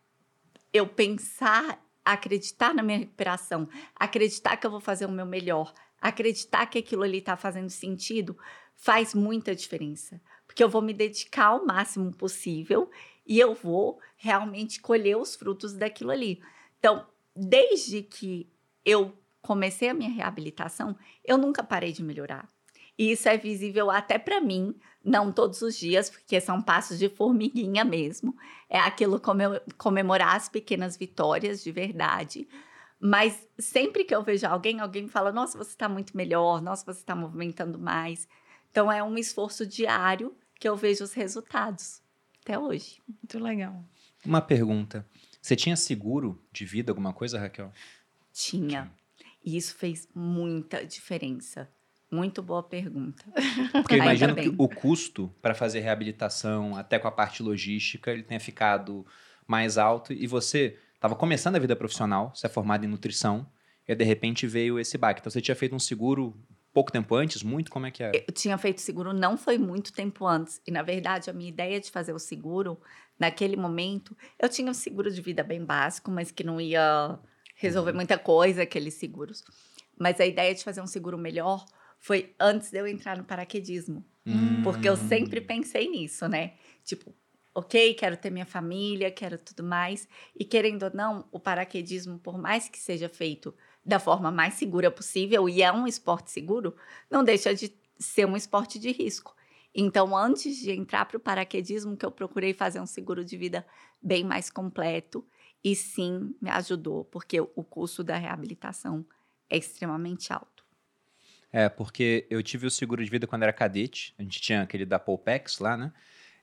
eu pensar, acreditar na minha recuperação, acreditar que eu vou fazer o meu melhor, acreditar que aquilo ali está fazendo sentido, faz muita diferença. Porque eu vou me dedicar ao máximo possível e eu vou realmente colher os frutos daquilo ali. Então, desde que eu comecei a minha reabilitação, eu nunca parei de melhorar. E isso é visível até para mim, não todos os dias, porque são passos de formiguinha mesmo. É aquilo como comemorar as pequenas vitórias de verdade. Mas sempre que eu vejo alguém, alguém me fala: Nossa, você está muito melhor, nossa, você está movimentando mais. Então é um esforço diário que eu vejo os resultados até hoje. Muito legal. Uma pergunta: você tinha seguro de vida, alguma coisa, Raquel? Tinha. E isso fez muita diferença. Muito boa pergunta. Porque eu imagino que o custo para fazer reabilitação, até com a parte logística, ele tenha ficado mais alto. E você estava começando a vida profissional, você é formado em nutrição, e de repente veio esse baque. Então você tinha feito um seguro pouco tempo antes? Muito? Como é que é? Eu tinha feito seguro não foi muito tempo antes. E, na verdade, a minha ideia de fazer o seguro, naquele momento, eu tinha um seguro de vida bem básico, mas que não ia resolver uhum. muita coisa, aqueles seguros. Mas a ideia de fazer um seguro melhor foi antes de eu entrar no paraquedismo. Hum. Porque eu sempre pensei nisso, né? Tipo, ok, quero ter minha família, quero tudo mais. E querendo ou não, o paraquedismo, por mais que seja feito da forma mais segura possível, e é um esporte seguro, não deixa de ser um esporte de risco. Então, antes de entrar para o paraquedismo, que eu procurei fazer um seguro de vida bem mais completo, e sim, me ajudou, porque o custo da reabilitação é extremamente alto. É, porque eu tive o seguro de vida quando era cadete, a gente tinha aquele da Polpex lá, né?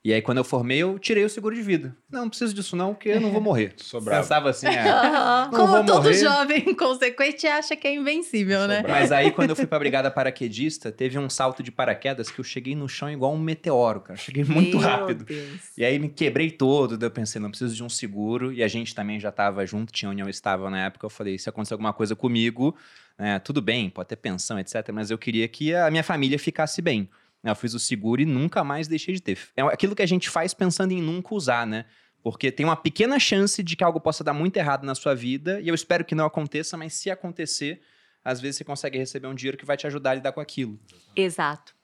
E aí, quando eu formei, eu tirei o seguro de vida. Não, não preciso disso não, porque eu não vou morrer. Sobrava. Pensava assim, é, não Como vou todo morrer. jovem consequente acha que é invencível, Sobrava. né? Mas aí, quando eu fui pra brigada paraquedista, teve um salto de paraquedas que eu cheguei no chão igual um meteoro, cara. Cheguei muito Meu rápido. Deus. E aí, me quebrei todo. Daí eu pensei, não preciso de um seguro. E a gente também já tava junto, tinha União Estável na época. Eu falei, se acontecer alguma coisa comigo, né, tudo bem, pode ter pensão, etc. Mas eu queria que a minha família ficasse bem. Eu fiz o seguro e nunca mais deixei de ter. É aquilo que a gente faz pensando em nunca usar, né? Porque tem uma pequena chance de que algo possa dar muito errado na sua vida, e eu espero que não aconteça, mas se acontecer, às vezes você consegue receber um dinheiro que vai te ajudar a lidar com aquilo. Exato.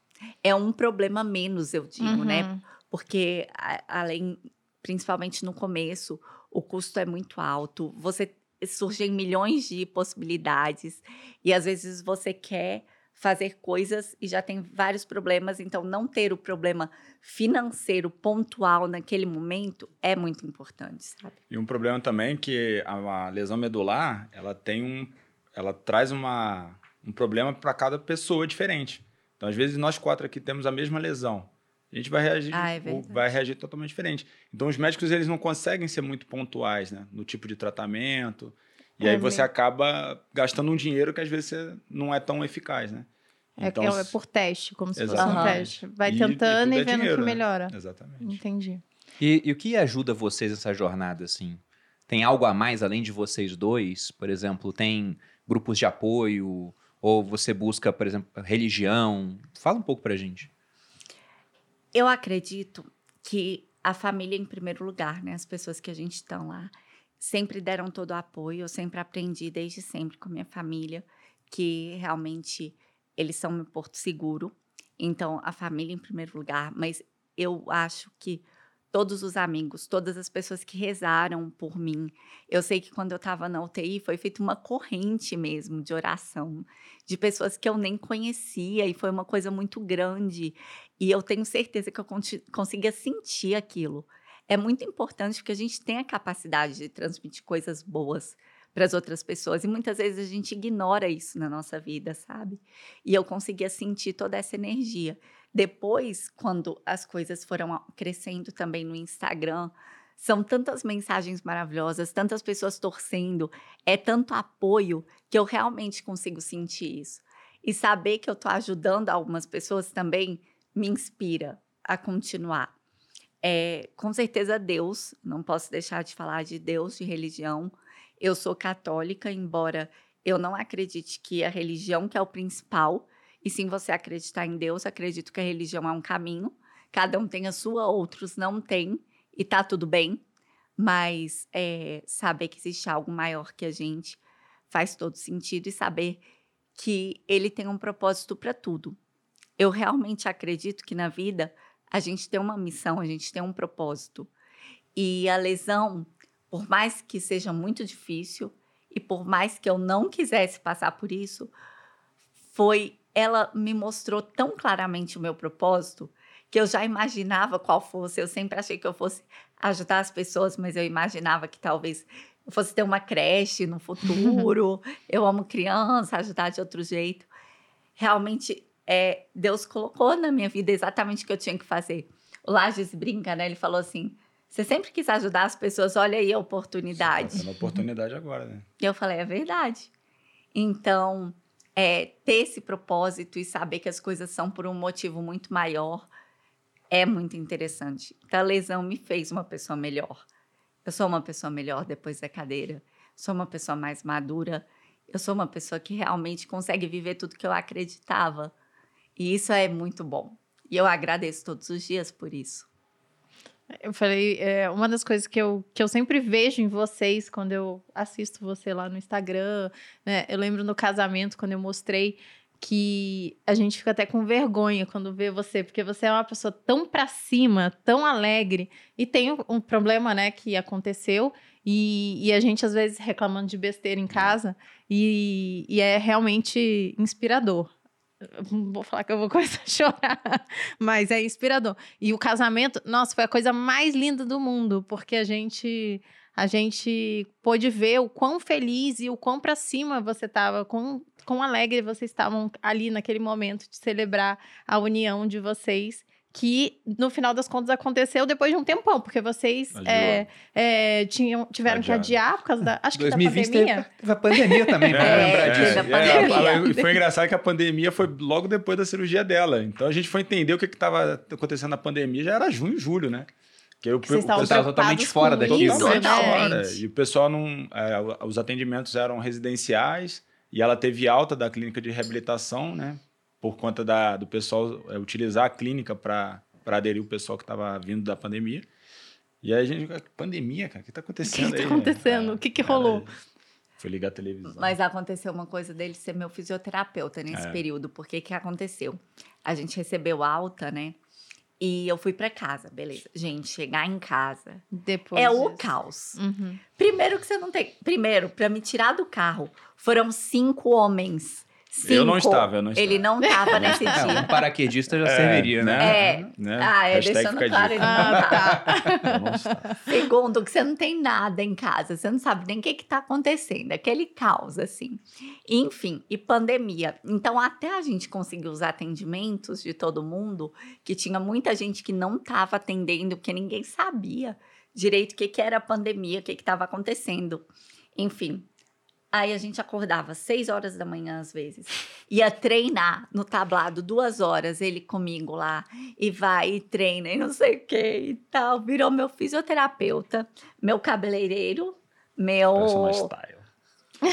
É um problema menos, eu digo, né? uhum. né? Porque, além, principalmente no começo, o custo é muito alto, você surgem milhões de possibilidades, e às vezes você quer fazer coisas e já tem vários problemas, então não ter o problema financeiro pontual naquele momento é muito importante, sabe? E um problema também que a, lesão medular, ela tem um ela traz uma, um problema para cada pessoa diferente. Então, às vezes nós quatro aqui temos a mesma lesão. A gente vai reagir, ah, é vai reagir totalmente diferente. Então, os médicos eles não conseguem ser muito pontuais, né, no tipo de tratamento. E aí você acaba gastando um dinheiro que às vezes não é tão eficaz, né? É, então, é, é por teste, como se fosse um teste. Vai e, tentando e, e vendo o que né? melhora. Exatamente. Entendi. E, e, o que ajuda vocês nessa jornada, assim? Tem algo a mais além de vocês dois? Por exemplo, tem grupos de apoio? Ou você busca, por exemplo, religião? Fala um pouco pra gente. Eu acredito que a família em primeiro lugar, né? As pessoas que a gente estão lá sempre deram todo o apoio. Eu sempre aprendi desde sempre com minha família que realmente eles são meu porto seguro. Então, a família em primeiro lugar, mas eu acho que todos os amigos, todas as pessoas que rezaram por mim. Eu sei que quando eu estava na UTI foi feita uma corrente mesmo de oração, de pessoas que eu nem conhecia e foi uma coisa muito grande. E eu tenho certeza que eu conseguia sentir aquilo. É muito importante porque a gente tem a capacidade de transmitir coisas boas para as outras pessoas. E muitas vezes a gente ignora isso na nossa vida, sabe? E eu conseguia sentir toda essa energia. Depois, quando as coisas foram crescendo também no Instagram, são tantas mensagens maravilhosas, tantas pessoas torcendo, é tanto apoio que eu realmente consigo sentir isso. E saber que eu estou ajudando algumas pessoas também me inspira a continuar. É, com certeza, Deus, não posso deixar de falar de Deus, de religião. Eu sou católica, embora eu não acredite que a religião que é o principal, e sim você acreditar em Deus, acredito que a religião é um caminho. Cada um tem a sua, outros não têm, e tá tudo bem. Mas é, saber que existe algo maior que a gente faz todo sentido e saber que ele tem um propósito para tudo. Eu realmente acredito que na vida a gente tem uma missão, a gente tem um propósito. E a lesão, por mais que seja muito difícil e por mais que eu não quisesse passar por isso, foi ela me mostrou tão claramente o meu propósito que eu já imaginava qual fosse. Eu sempre achei que eu fosse ajudar as pessoas, mas eu imaginava que talvez eu fosse ter uma creche no futuro. eu amo criança, ajudar de outro jeito. Realmente, é, Deus colocou na minha vida exatamente o que eu tinha que fazer. O Lages brinca, né? Ele falou assim: você sempre quis ajudar as pessoas, olha aí a oportunidade. Você tá tendo oportunidade agora, né? E eu falei, é verdade. Então, é, ter esse propósito e saber que as coisas são por um motivo muito maior é muito interessante. Então, a lesão me fez uma pessoa melhor. Eu sou uma pessoa melhor depois da cadeira. Sou uma pessoa mais madura. Eu sou uma pessoa que realmente consegue viver tudo que eu acreditava. E isso é muito bom. E eu agradeço todos os dias por isso. Eu falei, é, uma das coisas que eu, que eu sempre vejo em vocês quando eu assisto você lá no Instagram, né? Eu lembro no casamento, quando eu mostrei que a gente fica até com vergonha quando vê você, porque você é uma pessoa tão pra cima, tão alegre, e tem um, um problema, né, que aconteceu, e, e a gente às vezes reclamando de besteira em casa, e, e é realmente inspirador. Vou falar que eu vou começar a chorar, mas é inspirador. E o casamento, nossa, foi a coisa mais linda do mundo, porque a gente a gente pôde ver o quão feliz e o quão pra cima você estava, quão, quão alegre vocês estavam ali naquele momento de celebrar a união de vocês, que no final das contas aconteceu depois de um tempão, porque vocês é, é, tinham, tiveram que Adiado. adiar por causa da. Acho que 2020 da pandemia. teve, teve a pandemia também, vamos É, lembrar é, disso. pandemia. e foi engraçado que a pandemia foi logo depois da cirurgia dela. Então a gente foi entender o que estava acontecendo na pandemia, já era junho, julho, né? Que o, Vocês estavam totalmente fora né? totalmente né? fora. E o pessoal não. é, os atendimentos eram residenciais e ela teve alta da clínica de reabilitação, né? Por conta da, do pessoal é, utilizar a clínica para aderir o pessoal que estava vindo da pandemia. E aí a gente. Pandemia, cara, o que está O que acontecendo está acontecendo? É, o que, que cara, rolou? Foi ligar a televisão. Mas aconteceu uma coisa dele ser meu fisioterapeuta nesse É. período. Porque que aconteceu? A gente recebeu alta, né? E eu fui pra casa, beleza. Gente, chegar em casa Depois é o disso. caos. Uhum. Primeiro que você não tem. Primeiro, pra me tirar do carro, foram cinco homens. Cinco. Eu não estava, eu não Ele estava. não estava nesse É, um dia. paraquedista já É, serviria, né? É. né? Ah, é, Hashtag deixando claro, ele não Ah, tá. Segundo, que você não tem nada em casa, você não sabe nem o que está acontecendo, aquele caos, assim. Enfim, e pandemia. Então, até a gente conseguir os atendimentos de todo mundo, que tinha muita gente que não estava atendendo, porque ninguém sabia direito o que, que era a pandemia, o que estava acontecendo. Enfim. Aí a gente acordava seis horas da manhã, às vezes. Ia treinar no tablado duas horas, ele comigo lá e vai e treina e não sei o que e tal. Virou meu fisioterapeuta, meu cabeleireiro, meu Personal style.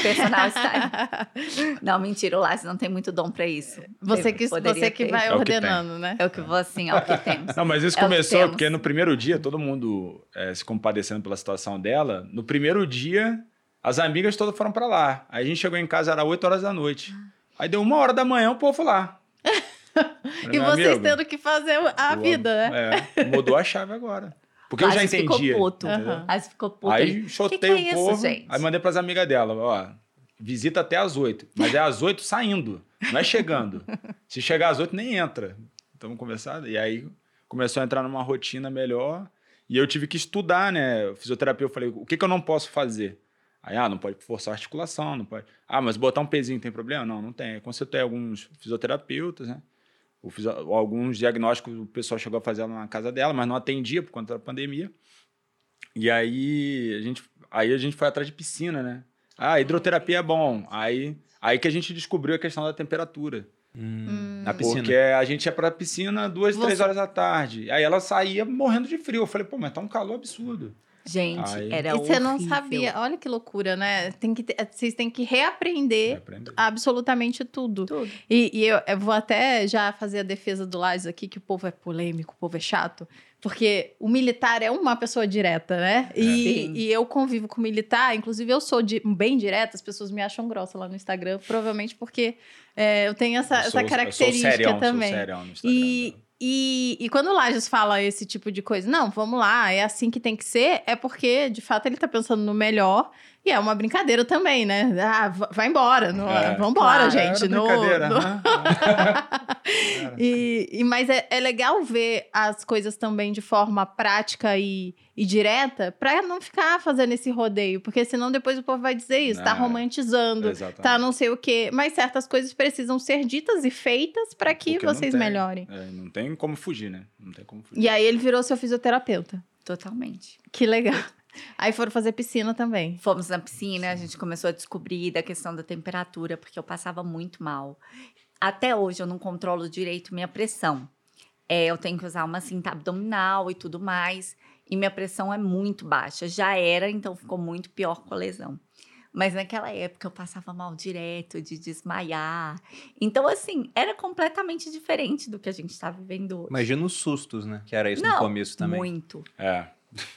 personal style. Não, mentira, o Lázaro não tem muito dom pra isso. Você que, você que ter. vai É o que ordenando, né? É o que vou assim, é o que temos. Não, mas isso É começou porque no primeiro dia, todo mundo eh, se compadecendo pela situação dela. No primeiro dia, as amigas todas foram pra lá. Aí a gente chegou em casa, era 8 horas da noite. Aí deu uma hora da manhã, o povo lá. E vocês tendo que fazer a vida, né? É, mudou a chave agora. Porque eu já Lázaro ficou entendia. puto. Aham. Aí ficou puto. Aí chotei que é o isso, povo. gente? Aí mandei pras amigas dela, ó. Visita até às 8. Mas é às 8 saindo, não é chegando. Se chegar às 8, nem entra. Então vamos conversar. E aí começou a entrar numa rotina melhor. E eu tive que estudar, né? Fisioterapia, eu falei, o que, que eu não posso fazer? Aí, ah, não pode forçar a articulação, não pode. Ah, mas botar um pezinho tem problema? Não, não tem. Consultei alguns fisioterapeutas, né? fiz alguns diagnósticos, o pessoal chegou a fazer na casa dela, mas não atendia por conta da pandemia. E aí a gente, aí a gente foi atrás de piscina, né? Ah, hidroterapia é bom. Aí, aí que a gente descobriu a questão da temperatura. Hum, na piscina. Porque a gente ia pra piscina duas, Você- três horas da tarde. Aí ela saía morrendo de frio. Eu falei, pô, mas tá um calor absurdo. Gente, Aí- era e você não horrível. sabia. Olha que loucura, né? Tem que ter- vocês têm que reaprender Aprendeu. absolutamente tudo. Tudo. E, e eu, eu vou até já fazer a defesa do Lages aqui, que o povo é polêmico, o povo é chato. Porque o militar é uma pessoa direta, né? E, Sim. e eu convivo com militar, inclusive eu sou di- bem direta, as pessoas me acham grossa lá no Instagram, provavelmente porque é, eu tenho essa, Eu essa sou- eu sou característica serião, sou também. serião no Instagram. E, e, e quando o Lages fala esse tipo de coisa, não, vamos lá, é assim que tem que ser, é porque, de fato, ele tá pensando no melhor. E é uma brincadeira também, né? Ah, va- vai embora. Não, É. Vambora, Claro, gente. Era no- brincadeira, no- né? E, e- mas é, é legal ver as coisas também de forma prática e, e direta pra não ficar fazendo esse rodeio. Porque senão depois o povo vai dizer isso, tá É. romantizando, Exatamente. tá não sei o quê. Mas certas coisas precisam ser ditas e feitas pra que Porque vocês melhorem. É, não tem como fugir, né? Não tem como fugir. E aí ele virou seu fisioterapeuta. Totalmente. Que legal. Aí foram fazer piscina também. Fomos na piscina, a gente começou a descobrir da questão da temperatura, porque eu passava muito mal. Até hoje eu não controlo direito minha pressão. É, eu tenho que usar uma cinta abdominal e tudo mais. E minha pressão é muito baixa. Já era, então ficou muito pior com a lesão. Mas naquela época eu passava mal direto, de desmaiar. Então, assim, era completamente diferente do que a gente está vivendo hoje. Imagina os sustos, né? Que era isso no Não, começo também. Muito, É.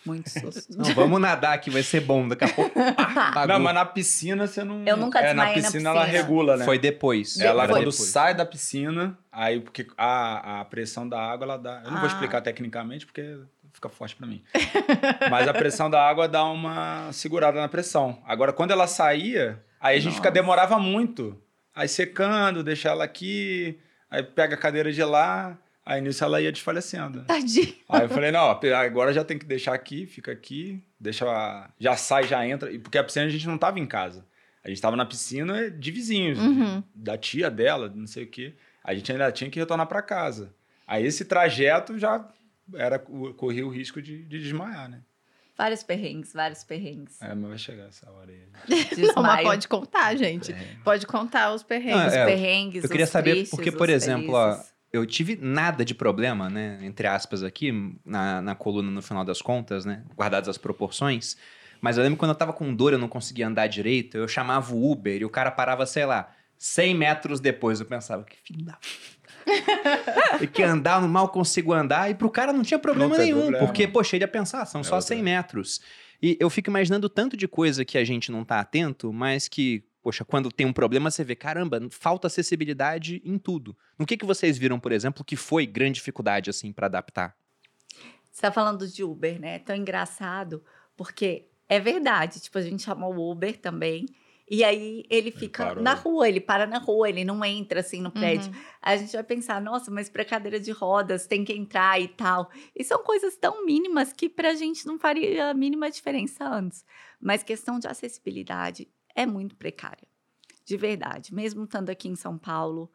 muito susto. Não, vamos nadar aqui, vai ser bom. Daqui a pouco. pá, Não, mas na piscina você não. Eu nunca é, na desmaiei na piscina ela piscina. regula, né? Foi depois. Ela, Foi quando depois. sai da piscina, aí, porque a, a pressão da água, ela dá. Eu não vou Ah. explicar tecnicamente, porque fica forte pra mim. Mas a pressão da água dá uma segurada na pressão. Agora, quando ela saía, aí a gente fica, Nossa. demorava muito. Aí secando, deixar ela aqui, aí pega a cadeira de lá, aí nisso ela ia desfalecendo. Tadinho. Aí eu falei, não, agora já tem que deixar aqui, fica aqui, deixa, já sai, já entra. Porque a piscina a gente não tava em casa. A gente tava na piscina de vizinhos, Uhum. da tia dela, não sei o quê. A gente ainda tinha que retornar para casa. Aí esse trajeto já era corria o risco de, de desmaiar, né? Vários perrengues, vários perrengues. É, mas vai chegar essa hora aí. Não, mas pode contar, gente. Pode contar os perrengues. Os é, perrengues, eu queria os saber, tristes, porque, os por exemplo, ó. Eu tive nada de problema, né? Entre aspas aqui, na, na coluna no final das contas, né? Guardadas as proporções. Mas eu lembro quando eu tava com dor, eu não conseguia andar direito, eu chamava o Uber e o cara parava, sei lá, 100 metros depois. Eu pensava, que filho da. Que andar, mal consigo andar. E pro cara não tinha problema Não nenhum, problema. porque, poxa, ele ia pensar, são É só outra. 100 metros. E eu fico imaginando tanto de coisa que a gente não tá atento, mas que, poxa, quando tem um problema, você vê, caramba, falta acessibilidade em tudo. No que, que vocês viram, por exemplo, que foi grande dificuldade, assim, pra adaptar? Você tá falando de Uber, né? Tão engraçado, porque é verdade. Tipo, a gente chamou o Uber também. E aí ele fica parou. na rua, ele para na rua, ele não entra assim no prédio. Uhum. Aí a gente vai pensar, nossa, mas para cadeira de rodas tem que entrar e tal. E são coisas tão mínimas que pra gente não faria a mínima diferença antes. Mas questão de acessibilidade é muito precária. De verdade. Mesmo estando aqui em São Paulo,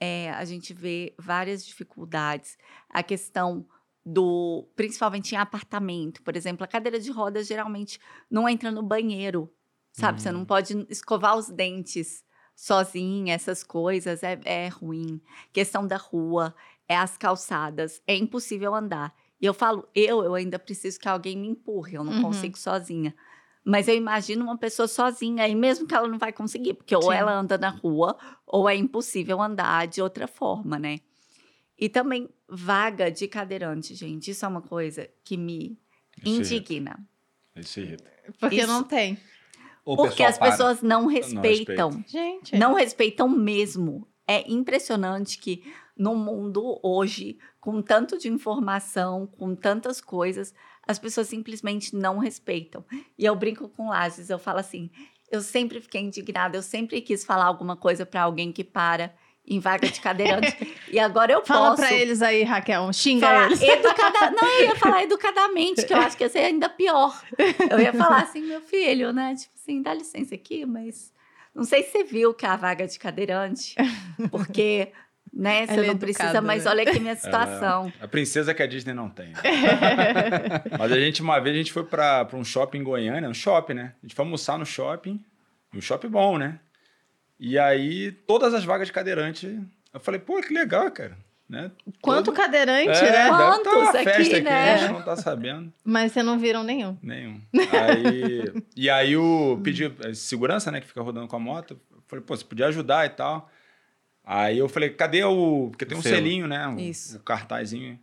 é, a gente vê várias dificuldades. A questão do. Principalmente em apartamento, por exemplo, a cadeira de rodas geralmente não entra no banheiro. Sabe? Você não pode escovar os dentes sozinha, essas coisas, é, é ruim. Questão da rua, é as calçadas, é impossível andar. E eu falo, eu, eu ainda preciso que alguém me empurre, eu não Uhum. consigo sozinha. Mas eu imagino uma pessoa sozinha, e mesmo que ela não vai conseguir, porque ou Sim. ela anda na rua, ou é impossível andar de outra forma, né? E também vaga de cadeirante, gente. Isso é uma coisa que me indigna. Isso irrita. Porque Isso- não tem. Ou Porque as para. pessoas não respeitam. Gente. Não respeitam mesmo. É impressionante que no mundo hoje, com tanto de informação, com tantas coisas, as pessoas simplesmente não respeitam. E eu brinco com Lages, eu falo assim: eu sempre fiquei indignada, eu sempre quis falar alguma coisa para alguém que para em vaga de cadeirante. e agora eu Fala posso pra eles aí, Raquel. Xinga falar eles. educada... Não, eu ia falar educadamente, que eu acho que ia ser ainda pior. Eu ia falar assim, meu filho, né? Tipo assim, dá licença aqui, mas não sei se você viu que é a vaga de cadeirante, porque né? Você é não precisa, mas né? olha aqui minha situação. A princesa que a Disney não tem. né? Mas a gente, uma vez, a gente foi pra, pra um shopping em Goiânia, um shopping, né? A gente foi almoçar no shopping, um shopping bom, né? E aí, todas as vagas de cadeirante, eu falei, pô, que legal, cara. Né? Quanto Todo- cadeirante, É, né? tá Quantos uma aqui, festa aqui, né? a gente não tá sabendo. Mas vocês não viram nenhum. Nenhum. Aí, e aí o pedi segurança, né, que fica rodando com a moto. Eu falei, pô, você podia ajudar e tal. Aí eu falei, cadê o. Porque tem um selo. selinho, né? O, Isso. o cartazinho.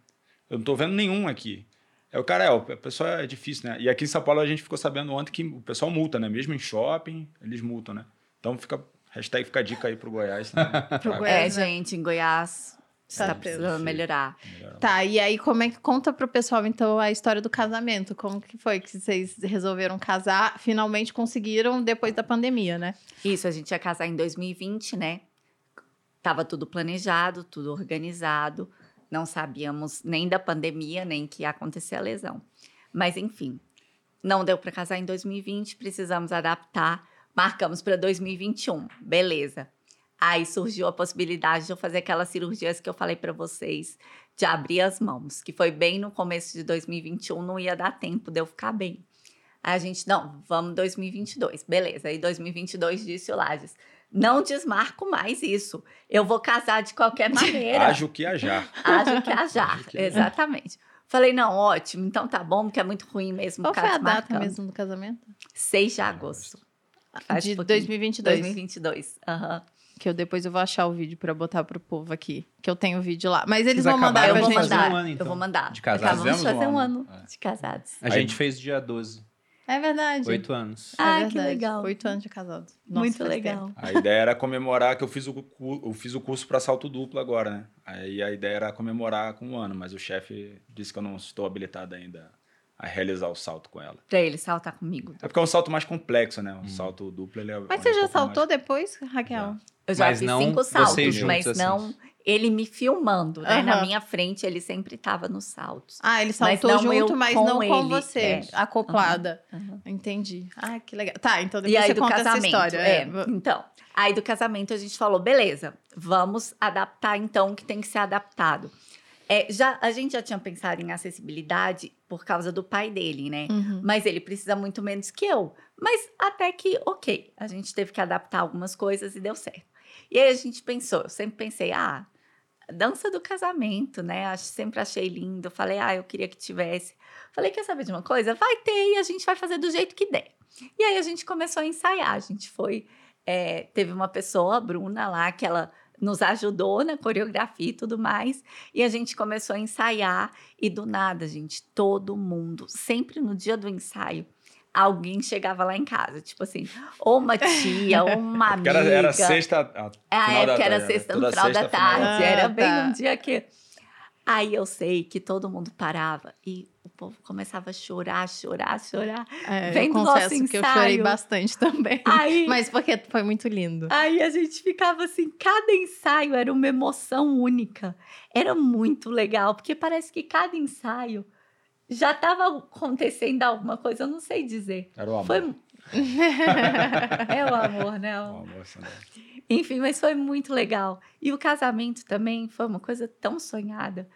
Eu não tô vendo nenhum aqui. Aí o cara, é, o pessoal é difícil, né? E aqui em São Paulo a gente ficou sabendo ontem que o pessoal multa, né? Mesmo em shopping, eles multam, né? Então fica. Hashtag fica a dica aí pro Goiás. Né? Pro Goiás. É, né? gente, em Goiás Tá está precisando perfeito. melhorar. melhorar. Tá, e aí como é que conta pro pessoal então a história do casamento? Como que foi que vocês resolveram casar? Finalmente conseguiram depois da pandemia, né? Isso, a gente ia casar em 2020, né? Tava tudo planejado, tudo organizado. Não sabíamos nem da pandemia, nem que ia acontecer a lesão. Mas, enfim, não deu para casar em 2020, precisamos adaptar. Marcamos para 2021, beleza. Aí surgiu a possibilidade de eu fazer aquelas cirurgias que eu falei para vocês, de abrir as mãos, que foi bem no começo de 2021, não ia dar tempo de eu ficar bem. Aí a gente, não, vamos 2022, beleza. Aí 2022 disse o Lages, não desmarco mais isso. Eu vou casar de qualquer maneira. Ajo que ajar. Haja que ajar. Que. Exatamente. Falei, não, ótimo, então tá bom, porque é muito ruim mesmo Qual foi a data desmarcando. mesmo do casamento? 6 de agosto. Faz de pouquinho. 2022. 2022. Aham. Que eu depois eu vou achar o vídeo pra botar pro povo aqui. Que eu tenho o vídeo lá. Mas eles Vocês vão mandar pra gente. um ano, então, eu vou mandar. de casados. Acabamos de fazer um um ano. ano É. de casados. A Aí- gente fez dia 12. É verdade. Oito anos. É Ah, que verdade. legal. Oito anos de casados. Nossa, Muito legal. tempo. A ideia era comemorar que eu fiz o, eu fiz o curso para salto duplo agora, né? Aí a ideia era comemorar com um ano, mas o chefe disse que eu não estou habilitado ainda a realizar o salto com ela. Pra ele saltar comigo. É porque é um salto mais complexo, né? O salto duplo ele é. Mas é você um já saltou mais- depois, Raquel? Já. Eu já Mas fiz não cinco saltos, mas assim. não ele me filmando, né? Na Aham. minha frente, ele sempre tava nos saltos. Ah, ele Mas saltou não junto, eu mas com não com ele, você, é. acoplada. Aham. Entendi. Ah, que legal. Tá, então E depois aí você do conta essa casamento, história. é. É. Então, aí do casamento a gente falou, beleza, vamos adaptar então o que tem que ser adaptado. É, já, a gente já tinha pensado em acessibilidade por causa do pai dele, né? Uhum. Mas ele precisa muito menos que eu. Mas até que, ok, a gente teve que adaptar algumas coisas e deu certo. E aí a gente pensou, eu sempre pensei, ah, dança do casamento, né? Acho, sempre achei lindo. Falei, ah, eu queria que tivesse. Falei, quer saber de uma coisa? Vai ter e a gente vai fazer do jeito que der. E aí a gente começou a ensaiar. A gente foi. é, teve uma pessoa, a Bruna, lá, que ela nos ajudou na coreografia e tudo mais. E a gente começou a ensaiar. E do nada, gente, todo mundo, sempre no dia do ensaio, alguém chegava lá em casa. Tipo assim, ou uma tia, ou uma Porque amiga. era, era sexta. a- Ah, final é, da era tarde, sexta no final da sexta, final tarde. tarde. Era Ah, bem tá. um dia que. Aí eu sei que todo mundo parava e o povo começava a chorar, chorar, chorar. É, Vem eu do confesso nosso que eu chorei ensaio. bastante também. Aí, Mas porque foi muito lindo. aí a gente ficava assim, cada ensaio era uma emoção única. Era muito legal, porque parece que cada ensaio já estava acontecendo alguma coisa, eu não sei dizer. Era o amor. Foi. é o amor, né? O amor. Enfim, mas foi muito legal. E o casamento também foi uma coisa tão sonhada,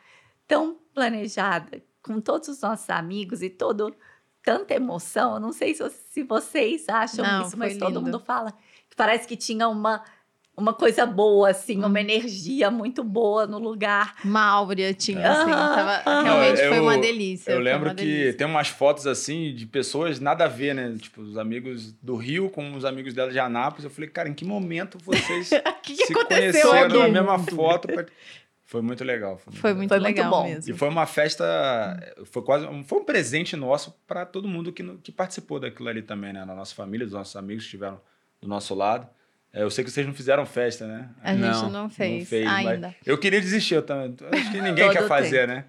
tão planejada, com todos os nossos amigos e todo tanta emoção. Eu não sei se, se vocês acham Não, isso, mas todo lindo. mundo fala que parece que tinha uma uma coisa boa assim, uma energia muito boa no lugar. Uma áurea tinha, assim. Ah, tava- realmente Eu- foi uma delícia. Eu lembro que delícia. tem umas fotos assim de pessoas nada a ver, né? Tipo, os amigos do Rio com os amigos dela de Anápolis. Eu falei, cara, em que momento vocês que, que se aconteceu conheceram aqui? na mesma foto? pra- Foi muito legal. Foi muito Foi legal. muito Foi muito legal bom. mesmo. E foi uma festa, foi quase, um- foi um presente nosso para todo mundo que, que participou daquilo ali também, né? Na nossa família, dos nossos amigos que estiveram do nosso lado. É, eu sei que vocês não fizeram festa, né? A gente Não, não, fez, não fez, ainda. Eu queria desistir, eu também. Acho que ninguém quer fazer, né?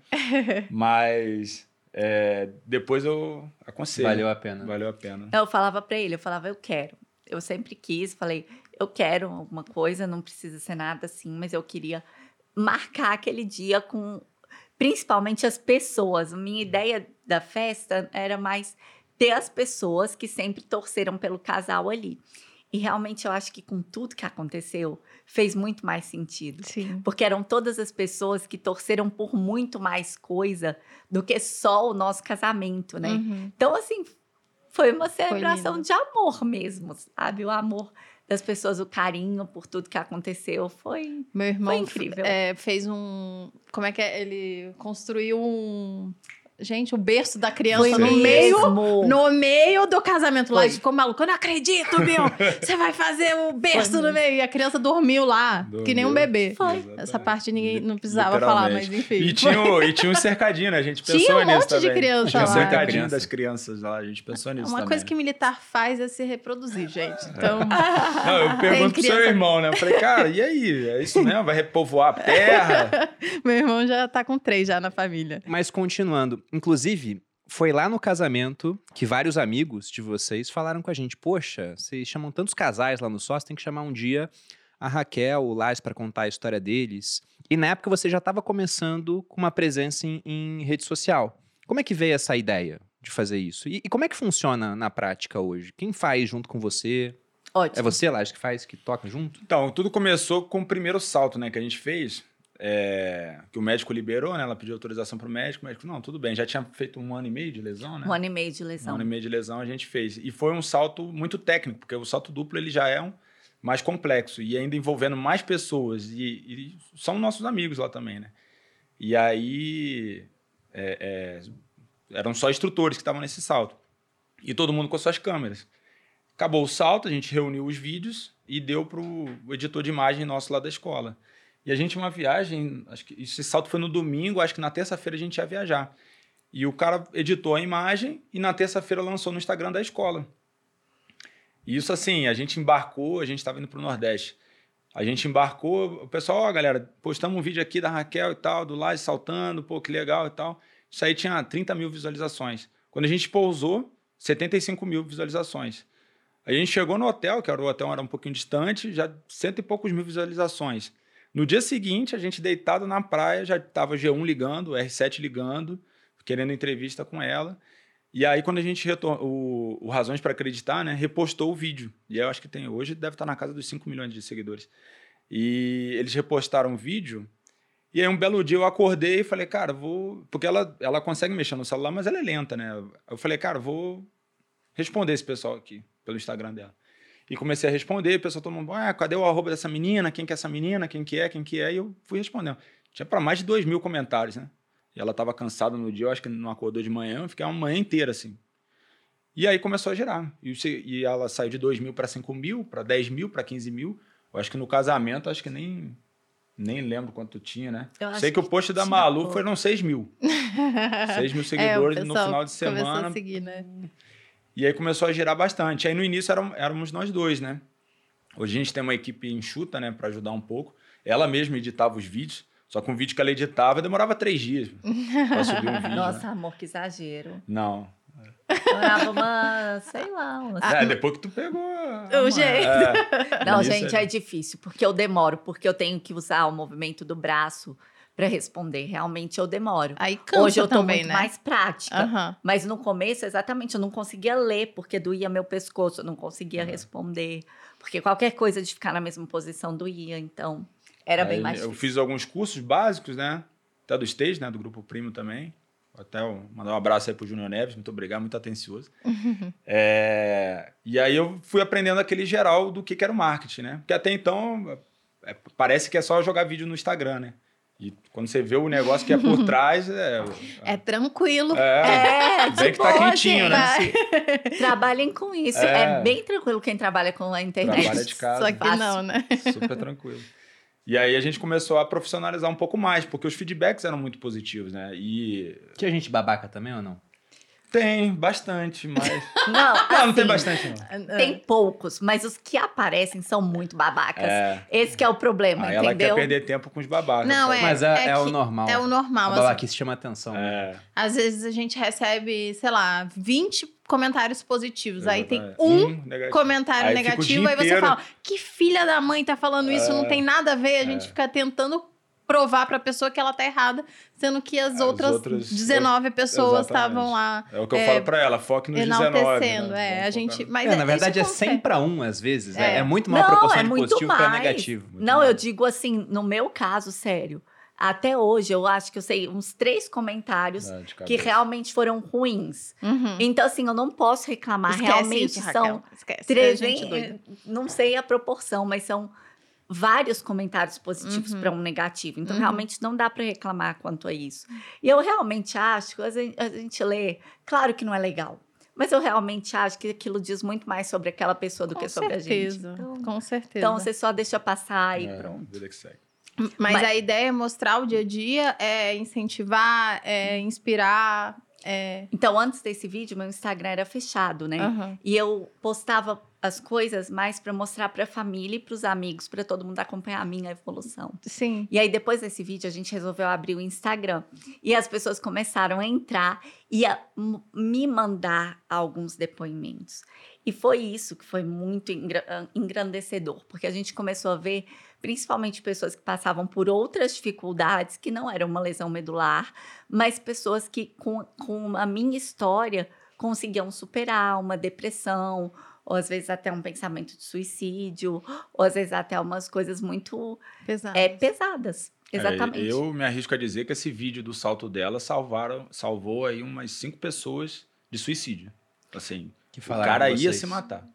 Mas é, depois eu aconselho. Valeu a pena. Valeu a pena. Eu falava pra ele, eu falava, eu quero. Eu sempre quis, falei, eu quero alguma coisa, não precisa ser nada assim, mas eu queria marcar aquele dia com principalmente as pessoas. Minha ideia da festa era mais ter as pessoas que sempre torceram pelo casal ali. E realmente eu acho que com tudo que aconteceu, fez muito mais sentido. Sim. Porque eram todas as pessoas que torceram por muito mais coisa do que só o nosso casamento, né? Uhum. Então, assim, foi uma celebração lindo. de amor mesmo, sabe? O amor das pessoas, o carinho por tudo que aconteceu. Foi. Meu irmão Foi incrível. é, fez um. Como é que é? Ele construiu um. Gente, o berço da criança Foi no meio. No meio do casamento lá, Foi. ficou maluco. Eu não acredito, meu! Você vai fazer o berço Foi no meio. E a criança dormiu lá, que nem um Dormiu. bebê. Foi. Exatamente. Essa parte ninguém não precisava falar, mas enfim. E tinha, o- e tinha um cercadinho, né? A gente Tinha pensou um nisso monte de também. criança Tinha um lá. cercadinho Criança. das crianças lá, a gente pensou nisso Uma também. coisa que militar faz é se reproduzir, gente. Então, Não, eu pergunto pro seu irmão, né? Eu falei, cara, e aí? É isso mesmo? Vai repovoar a terra? meu irmão já tá com três já na família. Mas continuando, inclusive, foi lá no casamento que vários amigos de vocês falaram com a gente: Poxa, vocês chamam tantos casais lá no sócio, tem que chamar um dia a Raquel, o Lars, para contar a história deles. E na época você já estava começando com uma presença em, em rede social. Como é que veio essa ideia de fazer isso? E, e como é que funciona na prática hoje? Quem faz junto com você? Ótimo. É você, Lars, que faz, que toca junto? Então, tudo começou com o primeiro salto, né, que a gente fez. É, que o médico liberou, né? Ela pediu autorização pro médico. O médico, não, tudo bem. Já tinha feito um ano e meio de lesão, né? Um ano e meio de Um lesão. ano e meio de lesão a gente fez. E foi um salto muito técnico, porque o salto duplo ele já é um mais complexo e ainda envolvendo mais pessoas. E, e são nossos amigos lá também, né? E aí é, é, eram só instrutores que estavam nesse salto. E todo mundo com suas câmeras. Acabou o salto, a gente reuniu os vídeos e deu para o editor de imagem nosso lá da escola. E a gente, uma viagem, acho que esse salto foi no domingo, acho que na terça-feira a gente ia viajar. E o cara editou a imagem e na terça-feira lançou no Instagram da escola. E isso assim, a gente embarcou, a gente estava indo para o Nordeste. A gente embarcou, o pessoal, ó, galera, postamos um vídeo aqui da Raquel e tal, do Laje saltando, pô, que legal e tal. Isso aí tinha 30 mil visualizações. Quando a gente pousou, 75 mil visualizações. A gente chegou no hotel, que era o hotel era um pouquinho distante, já cento e poucos mil visualizações. No dia seguinte, a gente deitado na praia, já estava G1 ligando, R7 ligando, querendo entrevista com ela. E aí, quando a gente retornou, o, Razões para Acreditar, né, repostou o vídeo. E eu acho que tem, hoje deve estar na casa dos 5 milhões de seguidores. E eles repostaram o vídeo. E aí, um belo dia, eu acordei e falei, cara, vou. Porque ela, ela consegue mexer no celular, mas ela é lenta, né? Eu falei, cara, vou responder esse pessoal aqui, pelo Instagram dela. E comecei a responder, o pessoal todo mundo, ah, cadê o arroba dessa menina? Quem que é essa menina? Quem que é? Quem que é? E eu fui respondendo. Tinha para mais de 2 mil comentários, né? E ela estava cansada no dia, eu acho que não acordou de manhã, eu fiquei uma manhã inteira assim. E aí começou a girar. E, e ela saiu de 2 mil para 5 mil, para 10 mil, para 15 mil. Eu acho que no casamento, acho que nem, nem lembro quanto tinha, né? Eu Sei que o post da Malu foram 6 mil. 6 mil É, seguidores no pessoal final de semana. a seguir, né? E aí começou a girar bastante. Aí no início éram- éramos nós dois, né? Hoje a gente tem uma equipe enxuta, né, para ajudar um pouco. Ela mesma editava os vídeos, só que um vídeo que ela editava demorava três dias para subir um vídeo. Nossa, né? amor, que exagero. Não. Demorava uma, sei lá, uma... É, depois que tu pegou. a O jeito. É. Não, Isso gente, é difícil, porque eu demoro, porque eu tenho que usar o movimento do braço para responder. Realmente eu demoro. Aí cansa Hoje eu tô também, muito né? mais prática. Aham. Mas no começo, exatamente, eu não conseguia ler, porque doía meu pescoço, eu não conseguia responder. Porque qualquer coisa de ficar na mesma posição doía, então era bem Aí mais Eu difícil. fiz alguns cursos básicos, né? Até do Stage, né? Do Grupo Primo também. Até eu mandar um abraço aí pro Júnior Neves, muito obrigado, muito atencioso. É, E aí eu fui aprendendo aquele geral do que, que era o marketing, né? Porque até então é, parece que é só jogar vídeo no Instagram, né? E quando você vê o negócio que é por trás, é. É tranquilo. É, É, bem que tá quentinho, né? gente, Trabalhem com isso. É. É. bem tranquilo quem trabalha com a internet. Trabalha de casa. Só que Fácil. não, né? Super tranquilo. E aí a gente começou a profissionalizar um pouco mais, porque os feedbacks eram muito positivos, né? E Tinha gente babaca também ou não? Tem bastante, mas. Não, Não, não tem assim, bastante, não. Tem poucos, mas os que aparecem são muito babacas. É. Esse que é o problema, Aí ela quer entendeu? perder tempo com os babacas. Não? É, Mas é, é é o que- normal. É o normal. A assim. babaquice chama atenção. né? É. Às vezes a gente recebe, sei lá, 20 comentários positivos. Aí tem exatamente. um negativo. comentário Aí o negativo, aí você fala, que filha da mãe tá falando isso, É, não tem nada a ver, a gente é. fica tentando provar pra pessoa que ela tá errada, sendo que as, As outras, outras- 19 pessoas exatamente. estavam lá É o que eu É, falo pra ela, foque nos 19. enaltecendo. né? É, a gente. Mas É, na verdade é consegue. 100 para 1 às vezes. É, É. é muito maior Não, proporção é de muito positivo para mais. negativo. Muito Não, mais. eu digo assim, no meu caso, sério. Até hoje, eu acho que eu sei uns três comentários É, de que realmente foram ruins. Uhum. Então, assim, eu não posso reclamar. Esquece realmente isso, são Raquel. Esquece. É gente 300, doida. não sei a proporção, mas são vários comentários positivos Uhum. para um negativo. Então, Uhum. realmente não dá para reclamar quanto a isso. E eu realmente acho que a gente, a gente lê, claro que não é legal, mas eu realmente acho que aquilo diz muito mais sobre aquela pessoa do Com que sobre a gente. certeza. Então, Com certeza. então, você só deixa passar e É, pronto. vida que segue. Mas, Mas- a ideia é mostrar o dia a dia, é incentivar, é inspirar. É... Então, antes desse vídeo, meu Instagram era fechado, né? Aham. E eu postava as coisas mais para mostrar para a família e para os amigos, para todo mundo acompanhar a minha evolução. Sim. E aí, depois desse vídeo, a gente resolveu abrir o Instagram. E as pessoas começaram a entrar e a me mandar alguns depoimentos. E foi isso que foi muito engra- engrandecedor, porque a gente começou a ver, principalmente pessoas que passavam por outras dificuldades, que não era uma lesão medular, mas pessoas que, com, com a minha história, conseguiam superar uma depressão, ou às vezes até um pensamento de suicídio, ou às vezes até umas coisas muito é, pesadas. É, Exatamente. eu me arrisco a dizer que esse vídeo do salto dela salvaram, salvou aí umas cinco pessoas de suicídio. Assim, Que o cara ia se matar.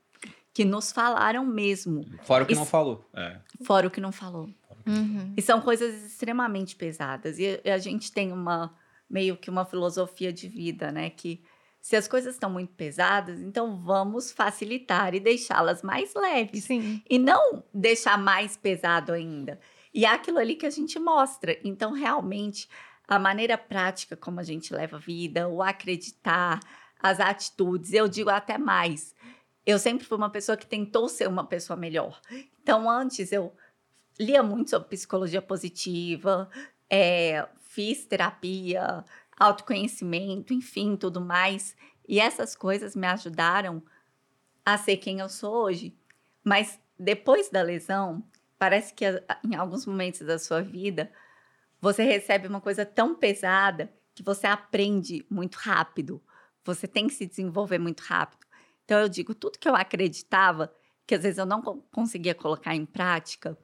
Que nos falaram mesmo, Fora o que não falou. É. fora o que não falou. Uhum. E são coisas extremamente pesadas. E a gente tem uma meio que uma filosofia de vida, né? Que se as coisas estão muito pesadas, então vamos facilitar e deixá-las mais leves. Sim. E não deixar mais pesado ainda. E é aquilo ali que a gente mostra. Então, realmente, a maneira prática como a gente leva a vida, o acreditar, as atitudes, eu digo até mais. Eu sempre fui uma pessoa que tentou ser uma pessoa melhor. Então, antes eu lia muito sobre psicologia positiva, é, fiz terapia, autoconhecimento, enfim, tudo mais. E essas coisas me ajudaram a ser quem eu sou hoje. Mas depois da lesão, parece que a- em alguns momentos da sua vida, você recebe uma coisa tão pesada que você aprende muito rápido. Você tem que se desenvolver muito rápido. Então eu digo, tudo que eu acreditava, que às vezes eu não co- conseguia colocar em prática,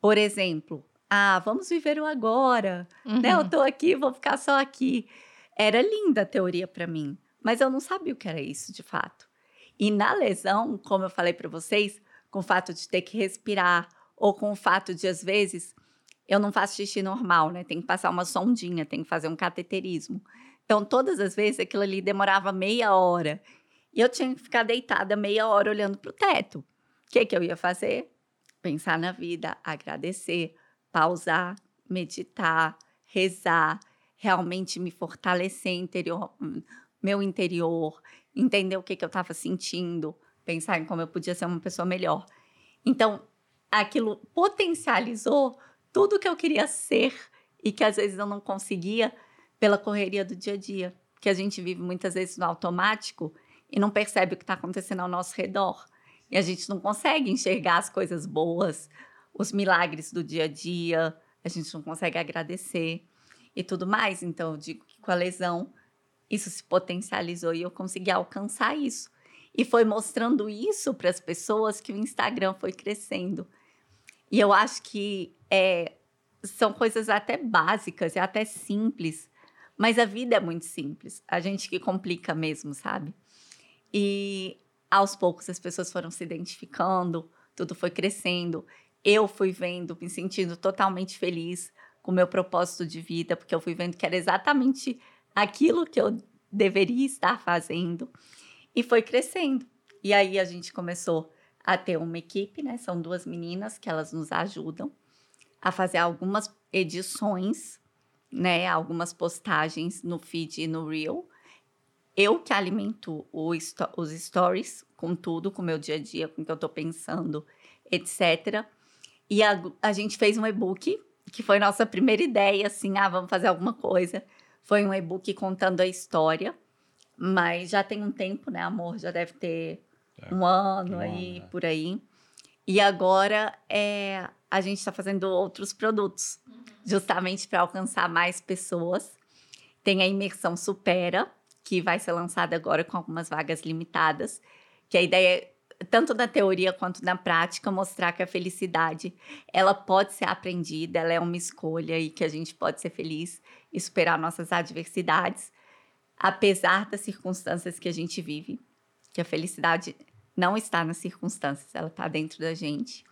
por exemplo, ah, vamos viver o agora, né? Eu Uhum. tô aqui, vou ficar só aqui. Era linda a teoria para mim, mas eu não sabia o que era isso de fato. E na lesão, como eu falei para vocês, com o fato de ter que respirar ou com o fato de às vezes eu não faço xixi normal, né? Tem que passar uma sondinha, tem que fazer um cateterismo. Então, todas as vezes aquilo ali demorava meia hora. E eu tinha que ficar deitada meia hora olhando para o teto. O que, que eu ia fazer? Pensar na vida, agradecer, pausar, meditar, rezar, realmente me fortalecer interior, meu interior, entender o que, que eu estava sentindo, pensar em como eu podia ser uma pessoa melhor. Então, aquilo potencializou tudo que eu queria ser e que às vezes eu não conseguia pela correria do dia a dia. Que a gente vive muitas vezes no automático e não percebe o que está acontecendo ao nosso redor. E a gente não consegue enxergar as coisas boas, os milagres do dia a dia, a gente não consegue agradecer e tudo mais. Então, eu digo que com a lesão, isso se potencializou e eu consegui alcançar isso. E foi mostrando isso para as pessoas que o Instagram foi crescendo. E eu acho que é, são coisas até básicas e até simples, mas a vida é muito simples. A gente que complica mesmo, sabe? E aos poucos as pessoas foram se identificando, tudo foi crescendo. Eu fui vendo, me sentindo totalmente feliz com o meu propósito de vida, porque eu fui vendo que era exatamente aquilo que eu deveria estar fazendo. E foi crescendo. E aí a gente começou a ter uma equipe, né? São duas meninas que elas nos ajudam a fazer algumas edições, né? Algumas postagens no feed e no Reel. Eu que alimento os stories com tudo, com o meu dia a dia, com o que eu tô pensando, etc. E a, a gente fez um e-book, que foi nossa primeira ideia, assim, ah, vamos fazer alguma coisa. Foi um e-book contando a história, mas já tem um tempo, né, amor? Já deve ter É, um ano um aí, ano, é. por aí. E agora é, a gente está fazendo outros produtos, justamente para alcançar mais pessoas. Tem a imersão Supera, que vai ser lançada agora com algumas vagas limitadas, que a ideia é tanto na teoria quanto na prática, mostrar que a felicidade ela pode ser aprendida, ela é uma escolha e que a gente pode ser feliz e superar nossas adversidades, apesar das circunstâncias que a gente vive, que a felicidade não está nas circunstâncias, ela está dentro da gente.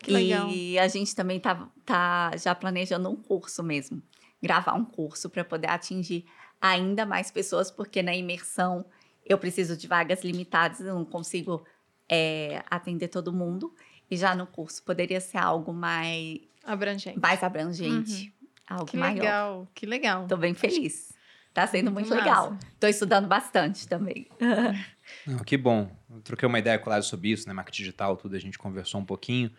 Que legal. E a gente também tá, tá já planejando um curso mesmo, gravar um curso para poder atingir ainda mais pessoas, porque na imersão eu preciso de vagas limitadas, eu não consigo é, atender todo mundo. E já no curso poderia ser algo mais, Abrangente. mais abrangente, algo Que maior. legal, que legal. Tô bem feliz. Tá sendo muito legal. Tô estudando bastante também. Não, que bom. Eu troquei uma ideia com o Lázaro sobre isso, né? Marketing digital, tudo, a gente conversou um pouquinho.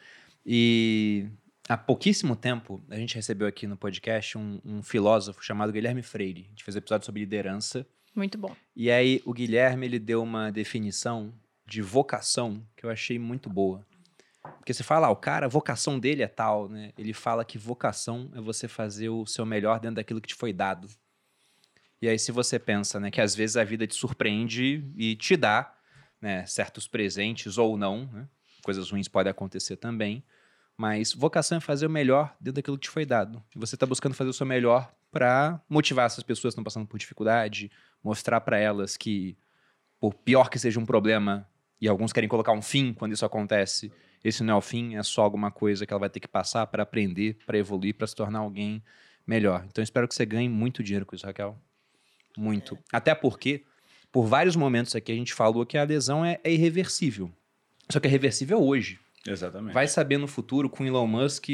E há pouquíssimo tempo, a gente recebeu aqui no podcast um, um filósofo chamado Guilherme Freire. A gente fez um episódio sobre liderança. Muito bom. E aí, o Guilherme, ele deu uma definição de vocação que eu achei muito boa. Porque você fala, ah, o cara, a vocação dele é tal, né? Ele fala que vocação é você fazer o seu melhor dentro daquilo que te foi dado. E aí, se você pensa, né, que às vezes a vida te surpreende e te dá, né, certos presentes ou não, né? Coisas ruins podem acontecer também. Mas vocação é fazer o melhor dentro daquilo que te foi dado. E você está buscando fazer o seu melhor para motivar essas pessoas que estão passando por dificuldade, mostrar para elas que, por pior que seja um problema, e alguns querem colocar um fim quando isso acontece, esse não é o fim, é só alguma coisa que ela vai ter que passar para aprender, para evoluir, para se tornar alguém melhor. Então, espero que você ganhe muito dinheiro com isso, Raquel. Muito. Até porque, por vários momentos aqui, a gente falou que a lesão é, é irreversível. Só que é reversível hoje. Exatamente. Vai saber no futuro com Elon Musk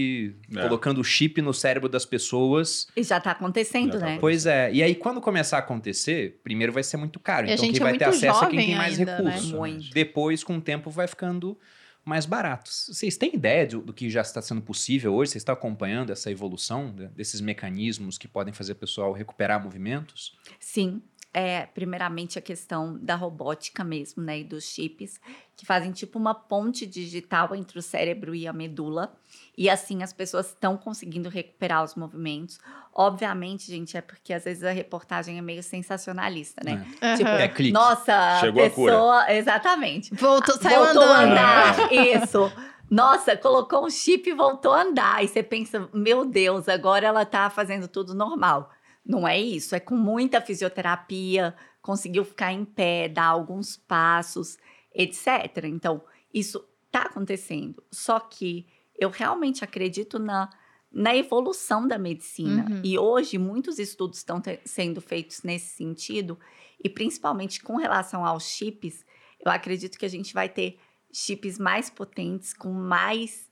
colocando chip no cérebro das pessoas. E já tá acontecendo, Já tá né? Pois é. E aí, quando começar a acontecer, primeiro vai ser muito caro. E a então, gente quem é vai ter acesso é quem tem mais ainda, né? recurso. Muito. Depois, com o tempo, vai ficando mais barato. Vocês têm ideia do, do que já está sendo possível hoje? Vocês estão acompanhando essa evolução né, desses mecanismos que podem fazer o pessoal recuperar movimentos? Sim. É, primeiramente a questão da robótica mesmo, né? E dos chips, que fazem tipo uma ponte digital entre o cérebro e a medula. E assim as pessoas estão conseguindo recuperar os movimentos. Obviamente, gente, é porque às vezes a reportagem é meio sensacionalista, né? Tipo, É clique. Nossa, Chegou a pessoa. Exatamente. Voltou, saiu voltou a andando. andar. Isso. Nossa, colocou um chip e voltou a andar. E você pensa, meu Deus, agora ela tá fazendo tudo normal. Não é isso, é com muita fisioterapia, conseguiu ficar em pé, dar alguns passos, etc. Então, isso tá acontecendo. Só que eu realmente acredito na, na evolução da medicina. Uhum. E hoje, muitos estudos estão sendo feitos nesse sentido, e principalmente com relação aos chips, eu acredito que a gente vai ter chips mais potentes, com mais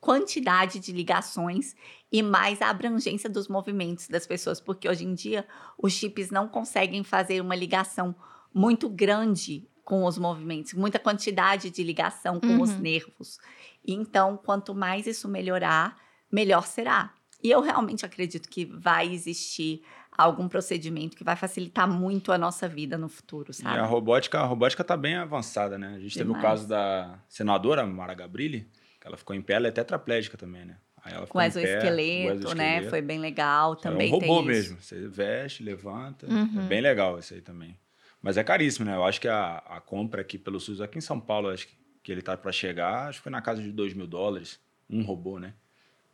quantidade de ligações e mais a abrangência dos movimentos das pessoas, porque hoje em dia os chips não conseguem fazer uma ligação muito grande com os movimentos, muita quantidade de ligação com os Uhum. nervos. E Então, quanto mais isso melhorar, melhor será. E eu realmente acredito que vai existir algum procedimento que vai facilitar muito a nossa vida no futuro, E sabe? a robótica, a robótica tá bem avançada, né? A gente teve o Demais. caso da senadora Mara Gabrilli, ela ficou em pé, ela é tetraplégica também, né? Aí ela Com exoesqueleto, né? Foi bem legal. Também é um robô tem isso. mesmo. Você veste, levanta. Uhum. É bem legal isso aí também. Mas é caríssimo, né? Eu acho que a, a compra aqui pelo SUS, aqui em São Paulo, acho que, que ele tá para chegar, acho que foi na casa de 2 mil dólares, um robô, né?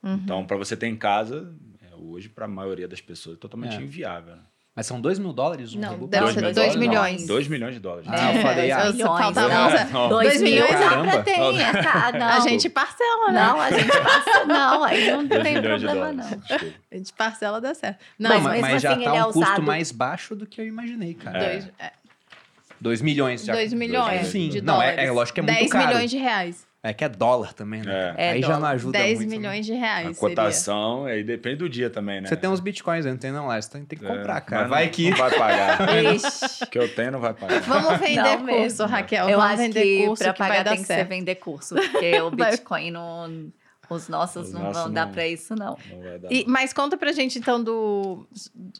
Uhum. Então, para você ter em casa, é, hoje, para a maioria das pessoas, é totalmente É. inviável. Né? Mas são 2 mil dólares um Não, deve Dois ser mil 2 dólares? milhões. 2 milhões de dólares. Ah, eu falei, ah, dois milhões, faltava não. uns- Não. Dois Dois milhões milhões? dá pra ter, Não. é, tá, não. A gente parcela, né? Não, a gente passa, não, aí não 2 tem problema, não. Desculpa. A gente parcela, dá certo. Não, Não, Mas mas, mesmo mas já assim, tá ele é um custo usado- mais baixo do que eu imaginei, cara. É. dois, é, 2 milhões já. dois milhões Sim, de não, é, dólares. é lógico que é muito 10 caro. milhões de reais. É que é dólar também, né? É. Aí É já não ajuda 10 muito. né? milhões de reais. A seria. cotação, aí depende do dia também, né? Você tem uns bitcoins aí, não tem não, Lars? Tem, tem que comprar, É, cara. mas Vai não, que... Não vai pagar. O que eu tenho não vai pagar. Vamos vender Não curso, mesmo. Raquel. Eu Vamos acho vender que curso pra que vai pagar dar tem que ser vender curso, porque o. Bitcoin não... Os nossos Os não nossos vão dar não. pra isso, não. Não vai dar. E- mas conta pra gente, então, do,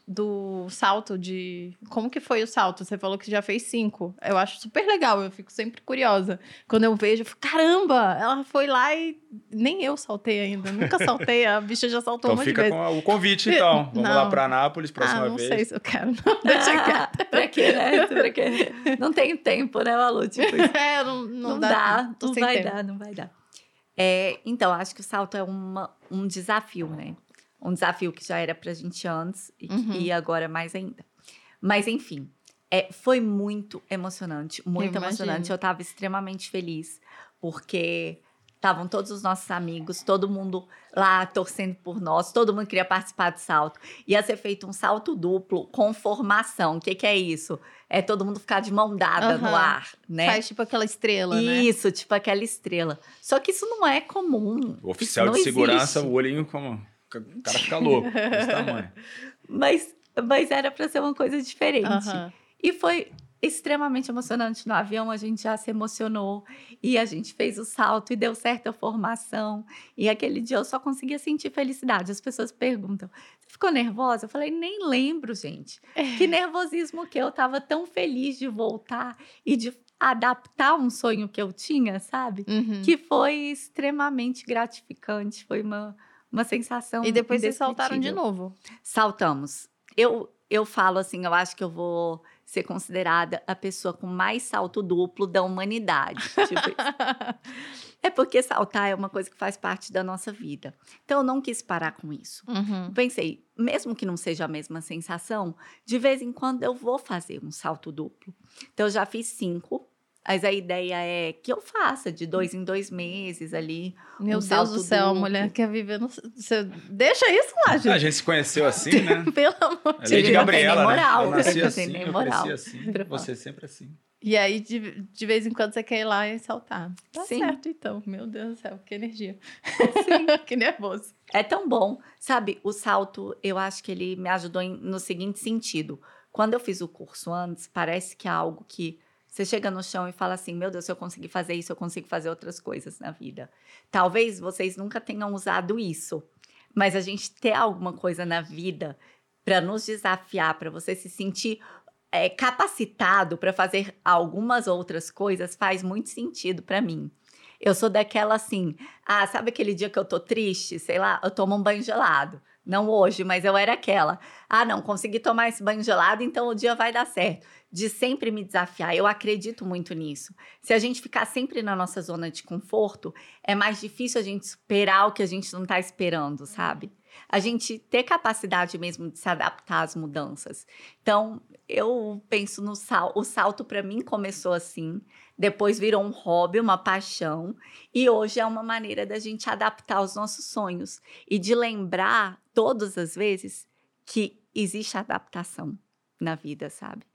do salto de... Como que foi o salto? Você falou que já fez cinco. Eu acho super legal, eu fico sempre curiosa. Quando eu vejo, eu fico, caramba! Ela foi lá e... Nem eu saltei ainda, nunca saltei. A bicha já saltou Então um monte de fica vezes. com o convite, então. Vamos Não. lá pra Anápolis, próxima ah, não vez. sei se eu quero. Não, deixa quieto. pra quê, né? Pra quê? Não tenho tempo, né, Malu? Tipo. É, não, não, não, dá. dá, não vai tempo. dar, não vai dar. É, então, acho que o salto é uma, um desafio, né? Um desafio que já era pra gente antes e, Uhum. e agora mais ainda. Mas, enfim, é, foi muito emocionante, muito Eu emocionante. imagino. Eu tava extremamente feliz, porque estavam todos os nossos amigos, todo mundo lá torcendo por nós, todo mundo queria participar do salto. Ia ser feito um salto duplo com formação. O que, que é isso? É todo mundo ficar de mão dada no Aham. ar, né? Faz tipo aquela estrela, né? Isso, tipo aquela estrela. Só que isso não é comum. O oficial Isso de segurança, existe. o olhinho como. O cara fica louco, desse tamanho. Mas, mas era para ser uma coisa diferente. Aham. E foi extremamente emocionante. No avião a gente já se emocionou e a gente fez o salto e deu certa formação. E aquele dia eu só conseguia sentir felicidade. As pessoas perguntam: "Você ficou nervosa?" Eu falei: "Nem lembro, gente. Que nervosismo que eu tava tão feliz de voltar e de adaptar um sonho que eu tinha, sabe? Uhum. Que foi extremamente gratificante, foi uma uma sensação E depois vocês saltaram de novo. Saltamos. Eu, eu falo assim, eu acho que eu vou ser considerada a pessoa com mais salto duplo da humanidade. Tipo é porque saltar é uma coisa que faz parte da nossa vida. Então eu não quis parar com isso. Uhum. Pensei, mesmo que não seja a mesma sensação, de vez em quando eu vou fazer um salto duplo. Então eu já fiz cinco. Mas a ideia é que eu faça de dois em dois meses ali. Meu Um Deus salto do céu, a duplo. mulher quer viver no. Você deixa isso lá, A gente. gente se conheceu assim, né? Pelo amor A de Ele Lady não Deus. tem nem Gabriela, moral, né? Eu nasci assim, nem eu moral. cresci assim. Você sempre assim. E aí, de, de vez em quando, você quer ir lá e saltar. Tá Sim. certo, então. Meu Deus do céu, que energia. Sim. que nervoso. É tão bom. Sabe, o salto, eu acho que ele me ajudou em- no seguinte sentido. Quando eu fiz o curso antes, parece que é algo que você chega no chão e fala assim: meu Deus, se eu conseguir fazer isso, eu consigo fazer outras coisas na vida. Talvez vocês nunca tenham usado isso, mas a gente ter alguma coisa na vida para nos desafiar, para você se sentir é, capacitado para fazer algumas outras coisas, faz muito sentido para mim. Eu sou daquela assim, ah, sabe aquele dia que eu tô triste, sei lá, eu tomo um banho gelado. Não hoje, mas eu era aquela. Ah, não, consegui tomar esse banho gelado, então o dia vai dar certo. De sempre me desafiar. Eu acredito muito nisso. Se a gente ficar sempre na nossa zona de conforto, é mais difícil a gente superar o que a gente não tá esperando, sabe? A gente ter capacidade mesmo de se adaptar às mudanças. Então, eu penso no salto. O salto, para mim, começou assim. Depois virou um hobby, uma paixão. E hoje é uma maneira da gente adaptar os nossos sonhos e de lembrar todas as vezes que existe adaptação na vida, sabe?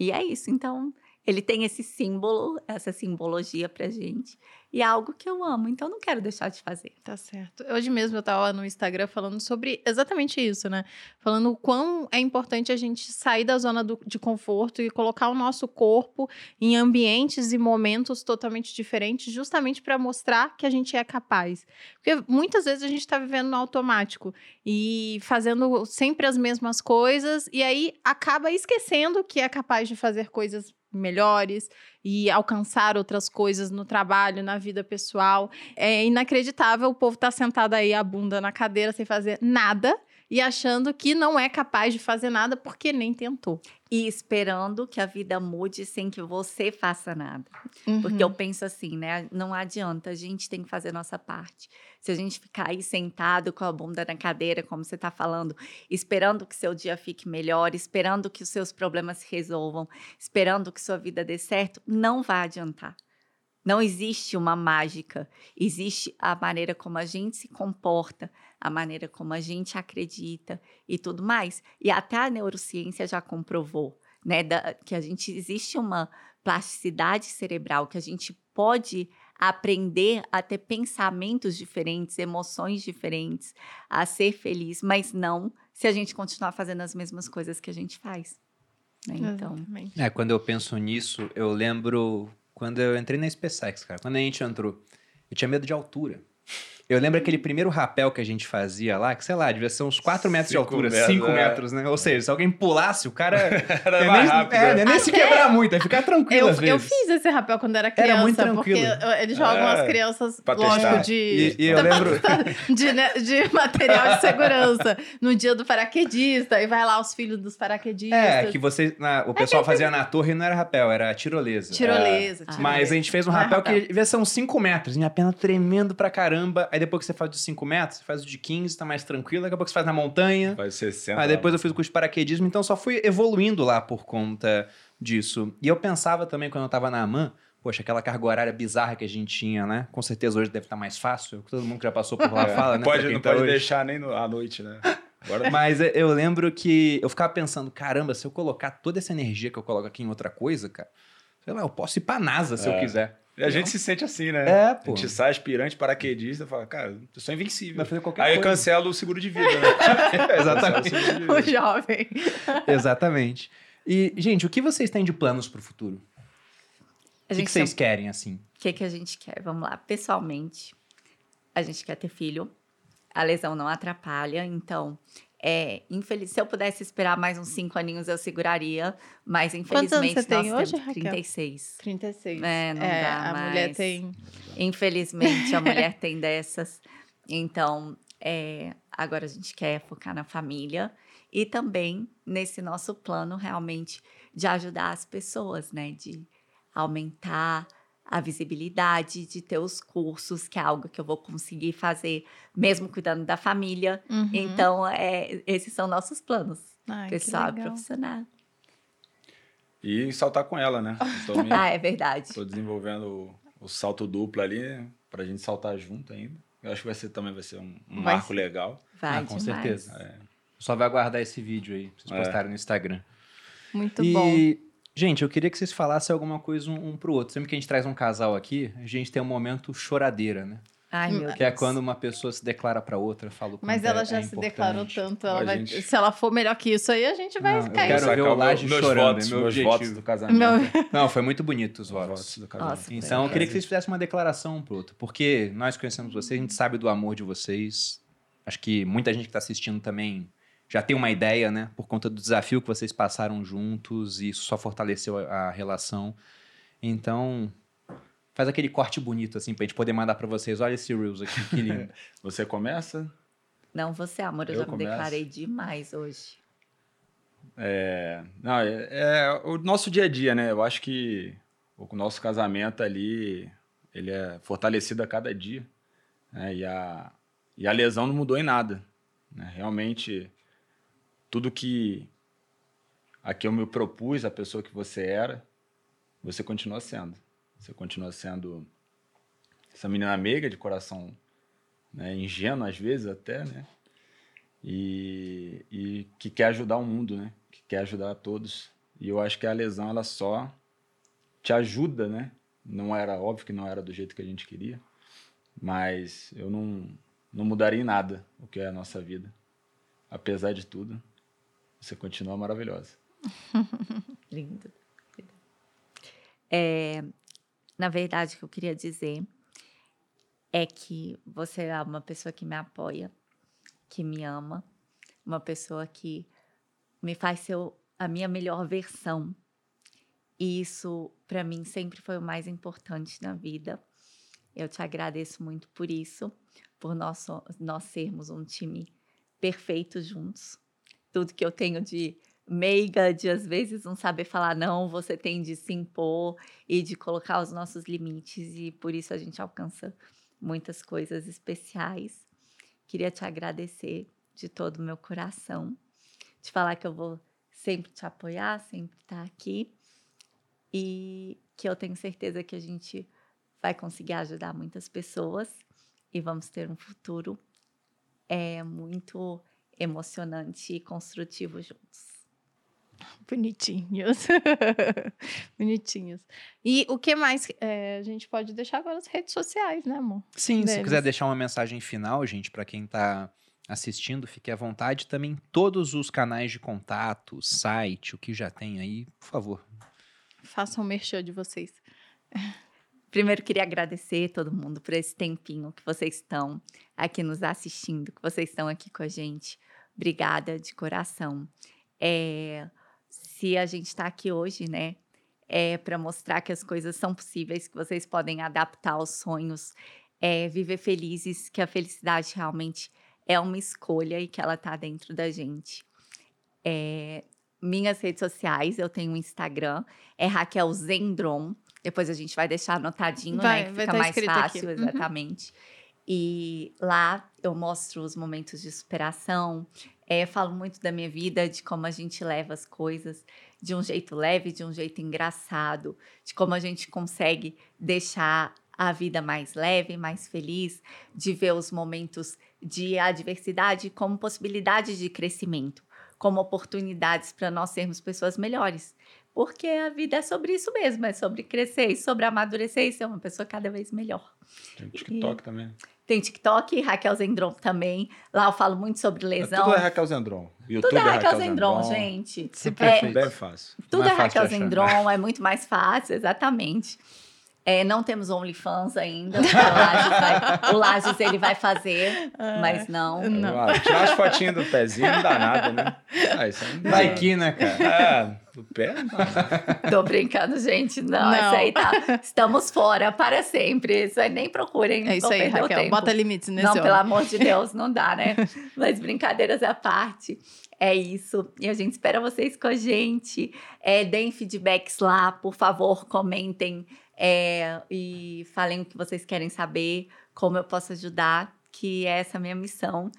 E é isso. Então, ele tem esse símbolo, essa simbologia pra gente. E é algo que eu amo, então não quero deixar de fazer. Tá certo. Hoje mesmo eu tava no Instagram falando sobre exatamente isso, né? Falando o quão é importante a gente sair da zona do- de conforto e colocar o nosso corpo em ambientes e momentos totalmente diferentes, justamente para mostrar que a gente é capaz. Porque muitas vezes a gente tá vivendo no automático e fazendo sempre as mesmas coisas, e aí acaba esquecendo que é capaz de fazer coisas melhores e alcançar outras coisas no trabalho, na vida pessoal. É inacreditável o povo estar sentado aí, a bunda na cadeira, sem fazer nada e achando que não é capaz de fazer nada porque nem tentou. E esperando que a vida mude sem que você faça nada. Porque Uhum. eu penso assim, né? Não adianta, a gente tem que fazer nossa parte. Se a gente ficar aí sentado com a bunda na cadeira, como você está falando, esperando que seu dia fique melhor, esperando que os seus problemas se resolvam, esperando que sua vida dê certo, não vai adiantar. Não existe uma mágica. Existe a maneira como a gente se comporta, a maneira como a gente acredita e tudo mais. E até a neurociência já comprovou, né, da- que a gente existe uma plasticidade cerebral, que a gente pode aprender a ter pensamentos diferentes, emoções diferentes, a ser feliz, mas não se a gente continuar fazendo as mesmas coisas que a gente faz. né? Então. É, quando eu penso nisso, eu lembro quando eu entrei na SpaceX, cara. Quando a gente entrou, eu tinha medo de altura. Eu lembro aquele primeiro rapel que a gente fazia lá, que sei lá, devia ser uns 4 metros de Cinco altura, metros, 5 é. metros, né? Ou seja, se alguém pulasse, o cara. Era é mais nem, rápido. é, não é nem se quebrar muito, é ficar tranquilo Eu, às vezes. eu fiz esse rapel quando era criança, muito porque tranquilo. eu- eles jogam É, as crianças, lógico, de, E, e eu lembro. de, né, de material de segurança no dia do paraquedista, e vai lá os filhos dos paraquedistas. É, que você. na- o pessoal fazia na torre e não era rapel, era tirolesa. Tirolesa, Ah. tirolesa. Mas a gente fez um é rapel, rapel. que devia ser uns 5 metros. Minha perna tremendo pra caramba. Aí depois que você faz o de 5 metros, você faz o de 15, tá mais tranquilo. Daqui a pouco você faz na montanha. Faz 60. Aí depois eu fiz o curso de paraquedismo, então só fui evoluindo lá por conta disso. E eu pensava também quando eu tava na AMAN, poxa, aquela carga horária bizarra que a gente tinha, né? Com certeza hoje deve estar mais fácil. Todo mundo que já passou por lá É, fala, né? pode, não tá pode hoje. deixar nem no- à noite, né? Agora Mas eu- eu lembro que eu ficava pensando, caramba, se eu colocar toda essa energia que eu coloco aqui em outra coisa, cara, sei lá, eu posso ir pra NASA se eu É. quiser. E a gente se sente assim, né? É, A pô. gente sai aspirante, paraquedista, fala, cara, eu sou invencível. Vai fazer qualquer Aí coisa. cancela o seguro de vida, né? Exatamente. O de O vida. jovem. Exatamente. E, gente, o que vocês têm de planos pro futuro? A O que, que vocês querem, assim? O que, que a gente quer? Vamos lá. Pessoalmente, a gente quer ter filho. A lesão não atrapalha, então. É, infeliz... Se eu pudesse esperar mais uns cinco aninhos, eu seguraria. Mas, Quantos anos infelizmente, você tem nós hoje, temos Raquel? 36. 36. É, não é, dá a mais. mulher tem. Infelizmente, a mulher tem dessas. Então, é, agora a gente quer focar na família e também nesse nosso plano realmente de ajudar as pessoas, né? De aumentar a visibilidade, de ter os cursos, que é algo que eu vou conseguir fazer mesmo cuidando da família. Uhum. Então, é, esses são nossos planos, Ai, que pessoal e profissional. E saltar com ela, né? Me- Ah, é verdade. tô desenvolvendo o, o salto duplo ali, pra gente saltar junto ainda. Eu acho que vai ser, também vai ser um, um Vai marco legal. Vai Ah, com demais. certeza. É. Só vai aguardar esse vídeo aí, pra vocês É. postarem no Instagram. Muito e, bom. Gente, eu queria que vocês falassem alguma coisa um, um pro outro. Sempre que a gente traz um casal aqui, a gente tem um momento choradeira, né? Ai, meu Que é Deus. quando uma pessoa se declara pra outra, fala o Mas ela é- já é se declarou importante. tanto. Ela vai- gente- Se ela for melhor que isso aí, a gente vai Não, eu cair. quero Sacar ver o Laje meus chorando, votos, é meu meus objetivo. votos do casamento. Meu- Não, foi muito bonito os Os votos. votos do casamento. Nossa, Então, eu queria que vocês fizessem uma declaração um pro outro, porque nós conhecemos vocês, a gente sabe do amor de vocês. Acho que muita gente que está assistindo também já tem uma ideia, né? Por conta do desafio que vocês passaram juntos e isso só fortaleceu a, a relação. Então, faz aquele corte bonito, assim, pra gente poder mandar pra vocês. Olha esse Reels aqui, que lindo. Você começa? Não, você, amor, eu, Eu já me começo. declarei demais hoje. É, não, é, é o nosso dia a dia, né? Eu acho que o nosso casamento ali, ele é fortalecido a cada dia. né? E, a, e a lesão não mudou em nada. né? Realmente, tudo que a que eu me propus, a pessoa que você era, você continua sendo. Você continua sendo essa menina meiga, de coração né, ingênuo às vezes até, né? E, e que quer ajudar o mundo, né? Que quer ajudar a todos. E eu acho que a lesão, ela só te ajuda, né? Não era óbvio que não era do jeito que a gente queria, mas eu não, não mudaria em nada o que é a nossa vida. Apesar de tudo, você continua maravilhosa. Lindo. É, na verdade, o que eu queria dizer é que você é uma pessoa que me apoia, que me ama, uma pessoa que me faz ser a minha melhor versão. E isso, para mim, sempre foi o mais importante na vida. Eu te agradeço muito por isso, por nós, nós sermos um time perfeito juntos. Tudo que eu tenho de meiga, de às vezes não saber falar não, você tem de se impor e de colocar os nossos limites, e por isso a gente alcança muitas coisas especiais. Queria te agradecer de todo o meu coração, te falar que eu vou sempre te apoiar, sempre estar aqui e que eu tenho certeza que a gente vai conseguir ajudar muitas pessoas e vamos ter um futuro é muito emocionante e construtivo juntos. Bonitinhos. Bonitinhos. E o que mais é, a gente pode deixar agora as redes sociais, né, amor? Sim, se deles. quiser deixar uma mensagem final, gente, pra quem tá assistindo, fique à vontade. Também todos os canais de contato, site, o que já tem aí, por favor. Façam o merchan de vocês. Primeiro, queria agradecer todo mundo por esse tempinho que vocês estão aqui nos assistindo, que vocês estão aqui com a gente. Obrigada de coração. É, se a gente está aqui hoje, né, é para mostrar que as coisas são possíveis, que vocês podem adaptar aos sonhos, é, viver felizes, que a felicidade realmente é uma escolha e que ela está dentro da gente. É, minhas redes sociais, eu tenho um Instagram, é Raquel Zendron. Depois a gente vai deixar anotadinho, Vai, né? Que fica tá mais escrito aqui. fácil, Uhum. E lá eu mostro os momentos de superação, é, falo muito da minha vida, de como a gente leva as coisas de um jeito leve, de um jeito engraçado, de como a gente consegue deixar a vida mais leve, mais feliz, de ver os momentos de adversidade como possibilidades de crescimento, como oportunidades para nós sermos pessoas melhores. Porque a vida é sobre isso mesmo, é sobre crescer, e sobre amadurecer e ser uma pessoa cada vez melhor. Tem TikTok também. Tem TikTok, Raquel Zendron também. Lá eu falo muito sobre É lesão. tudo é Raquel Zendron. YouTube Tudo é Raquel Zendron, gente. Se É. Bem fácil. Tudo é fácil de Raquel achar. Zendron, é muito mais fácil, exatamente. É, não temos OnlyFans ainda. O Lages, vai, o Lages, ele vai fazer, mas não. Não. Ah, tirar as fotinhas do pezinho não dá nada, né? Ah, isso aí dá. Vai que, né, cara? É, do pé não. Tô brincando, gente. Não, Não. isso aí tá. Estamos fora para sempre. Isso aí nem procurem. É isso aí, Raquel. tempo. Bota limites nesse Não, homem. pelo amor de Deus, não dá, né? Mas brincadeiras à parte, é isso. E a gente espera vocês com a gente. É, deem feedbacks lá, por favor, comentem é, e falem o que vocês querem saber, como eu posso ajudar, que é essa a minha missão.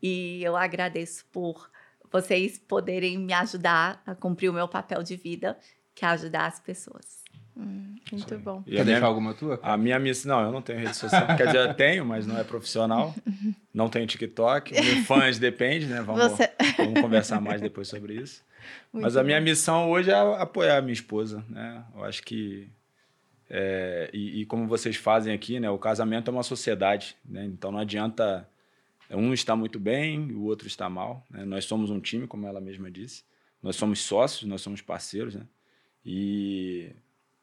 E eu agradeço por vocês poderem me ajudar a cumprir o meu papel de vida, que é ajudar as pessoas. Hum, muito aí. bom. E Quer a deixar minha, alguma tua? cara? a minha missão. Não, eu não tenho rede social. Quer dizer, eu tenho, mas não é profissional. Não tenho TikTok. Fãs depende, né? Vamos, Você... vamos conversar mais depois sobre isso. Mas Muito a minha missão hoje é apoiar a minha esposa, né? Eu acho que é, e, e como vocês fazem aqui, né? O casamento é uma sociedade, né? Então não adianta um estar muito bem e o outro estar mal. né? Nós somos um time, como ela mesma disse. Nós somos sócios, nós somos parceiros, né? E,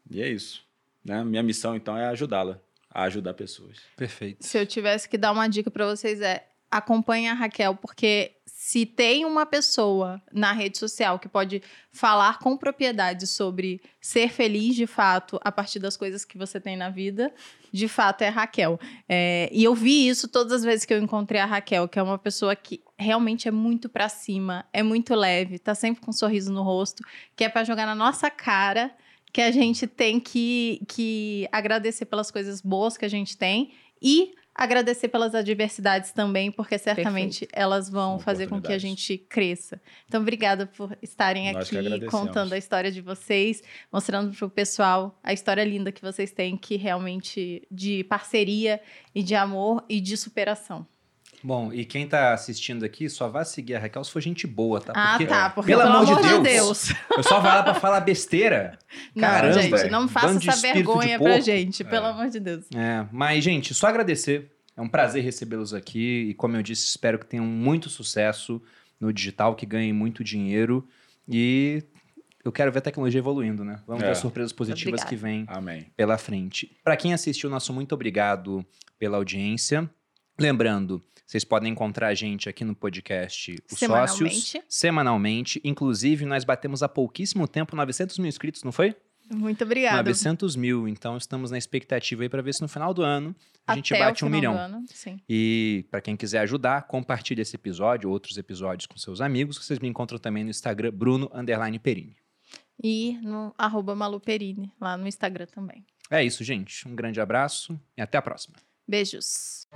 e é isso. Né? Minha missão então é ajudá-la a ajudar pessoas. Perfeito. Se eu tivesse que dar uma dica pra vocês é acompanhe a Raquel, porque se tem uma pessoa na rede social que pode falar com propriedade sobre ser feliz de fato a partir das coisas que você tem na vida, de fato é a Raquel. É, e eu vi isso todas as vezes que eu encontrei a Raquel, que é uma pessoa que realmente é muito pra cima, é muito leve, tá sempre com um sorriso no rosto, que é pra jogar na nossa cara que a gente tem que, que agradecer pelas coisas boas que a gente tem e agradecer pelas adversidades também, porque certamente elas vão fazer com que a gente cresça. Então, obrigada por estarem Nós aqui contando a história de vocês, mostrando pro pessoal a história linda que vocês têm, que realmente de parceria e de amor e de superação. Bom, e quem tá assistindo aqui, só vai seguir a Raquel se for gente boa, tá? ah, Porque tá, porque pelo pelo, amor de amor de Deus. Deus. eu só vai lá pra falar besteira. Não, Caramba, gente, não faça essa vergonha pra porco. gente, pelo É. amor de Deus. É, mas, gente, só agradecer. É um prazer recebê-los aqui. E, como eu disse, espero que tenham muito sucesso no digital, que ganhem muito dinheiro. E eu quero ver a tecnologia evoluindo, né? Vamos É. ver as surpresas positivas Obrigada. que vêm Amém. pela frente. Para quem assistiu, nosso muito obrigado pela audiência. Lembrando, vocês podem encontrar a gente aqui no podcast Os Sócios Semanalmente. semanalmente. Inclusive, nós batemos há pouquíssimo tempo 900 mil inscritos, não foi? Muito obrigada. 900 mil. Então, estamos na expectativa aí para ver se no final do ano a gente Até bate o um milhão. ano. E para quem quiser ajudar, compartilhe esse episódio, outros episódios com seus amigos. Vocês me encontram também no Instagram, Bruno Underline Perini. E no arroba Maluperini, lá no Instagram também. É isso, gente. Um grande abraço e até a próxima. Beijos.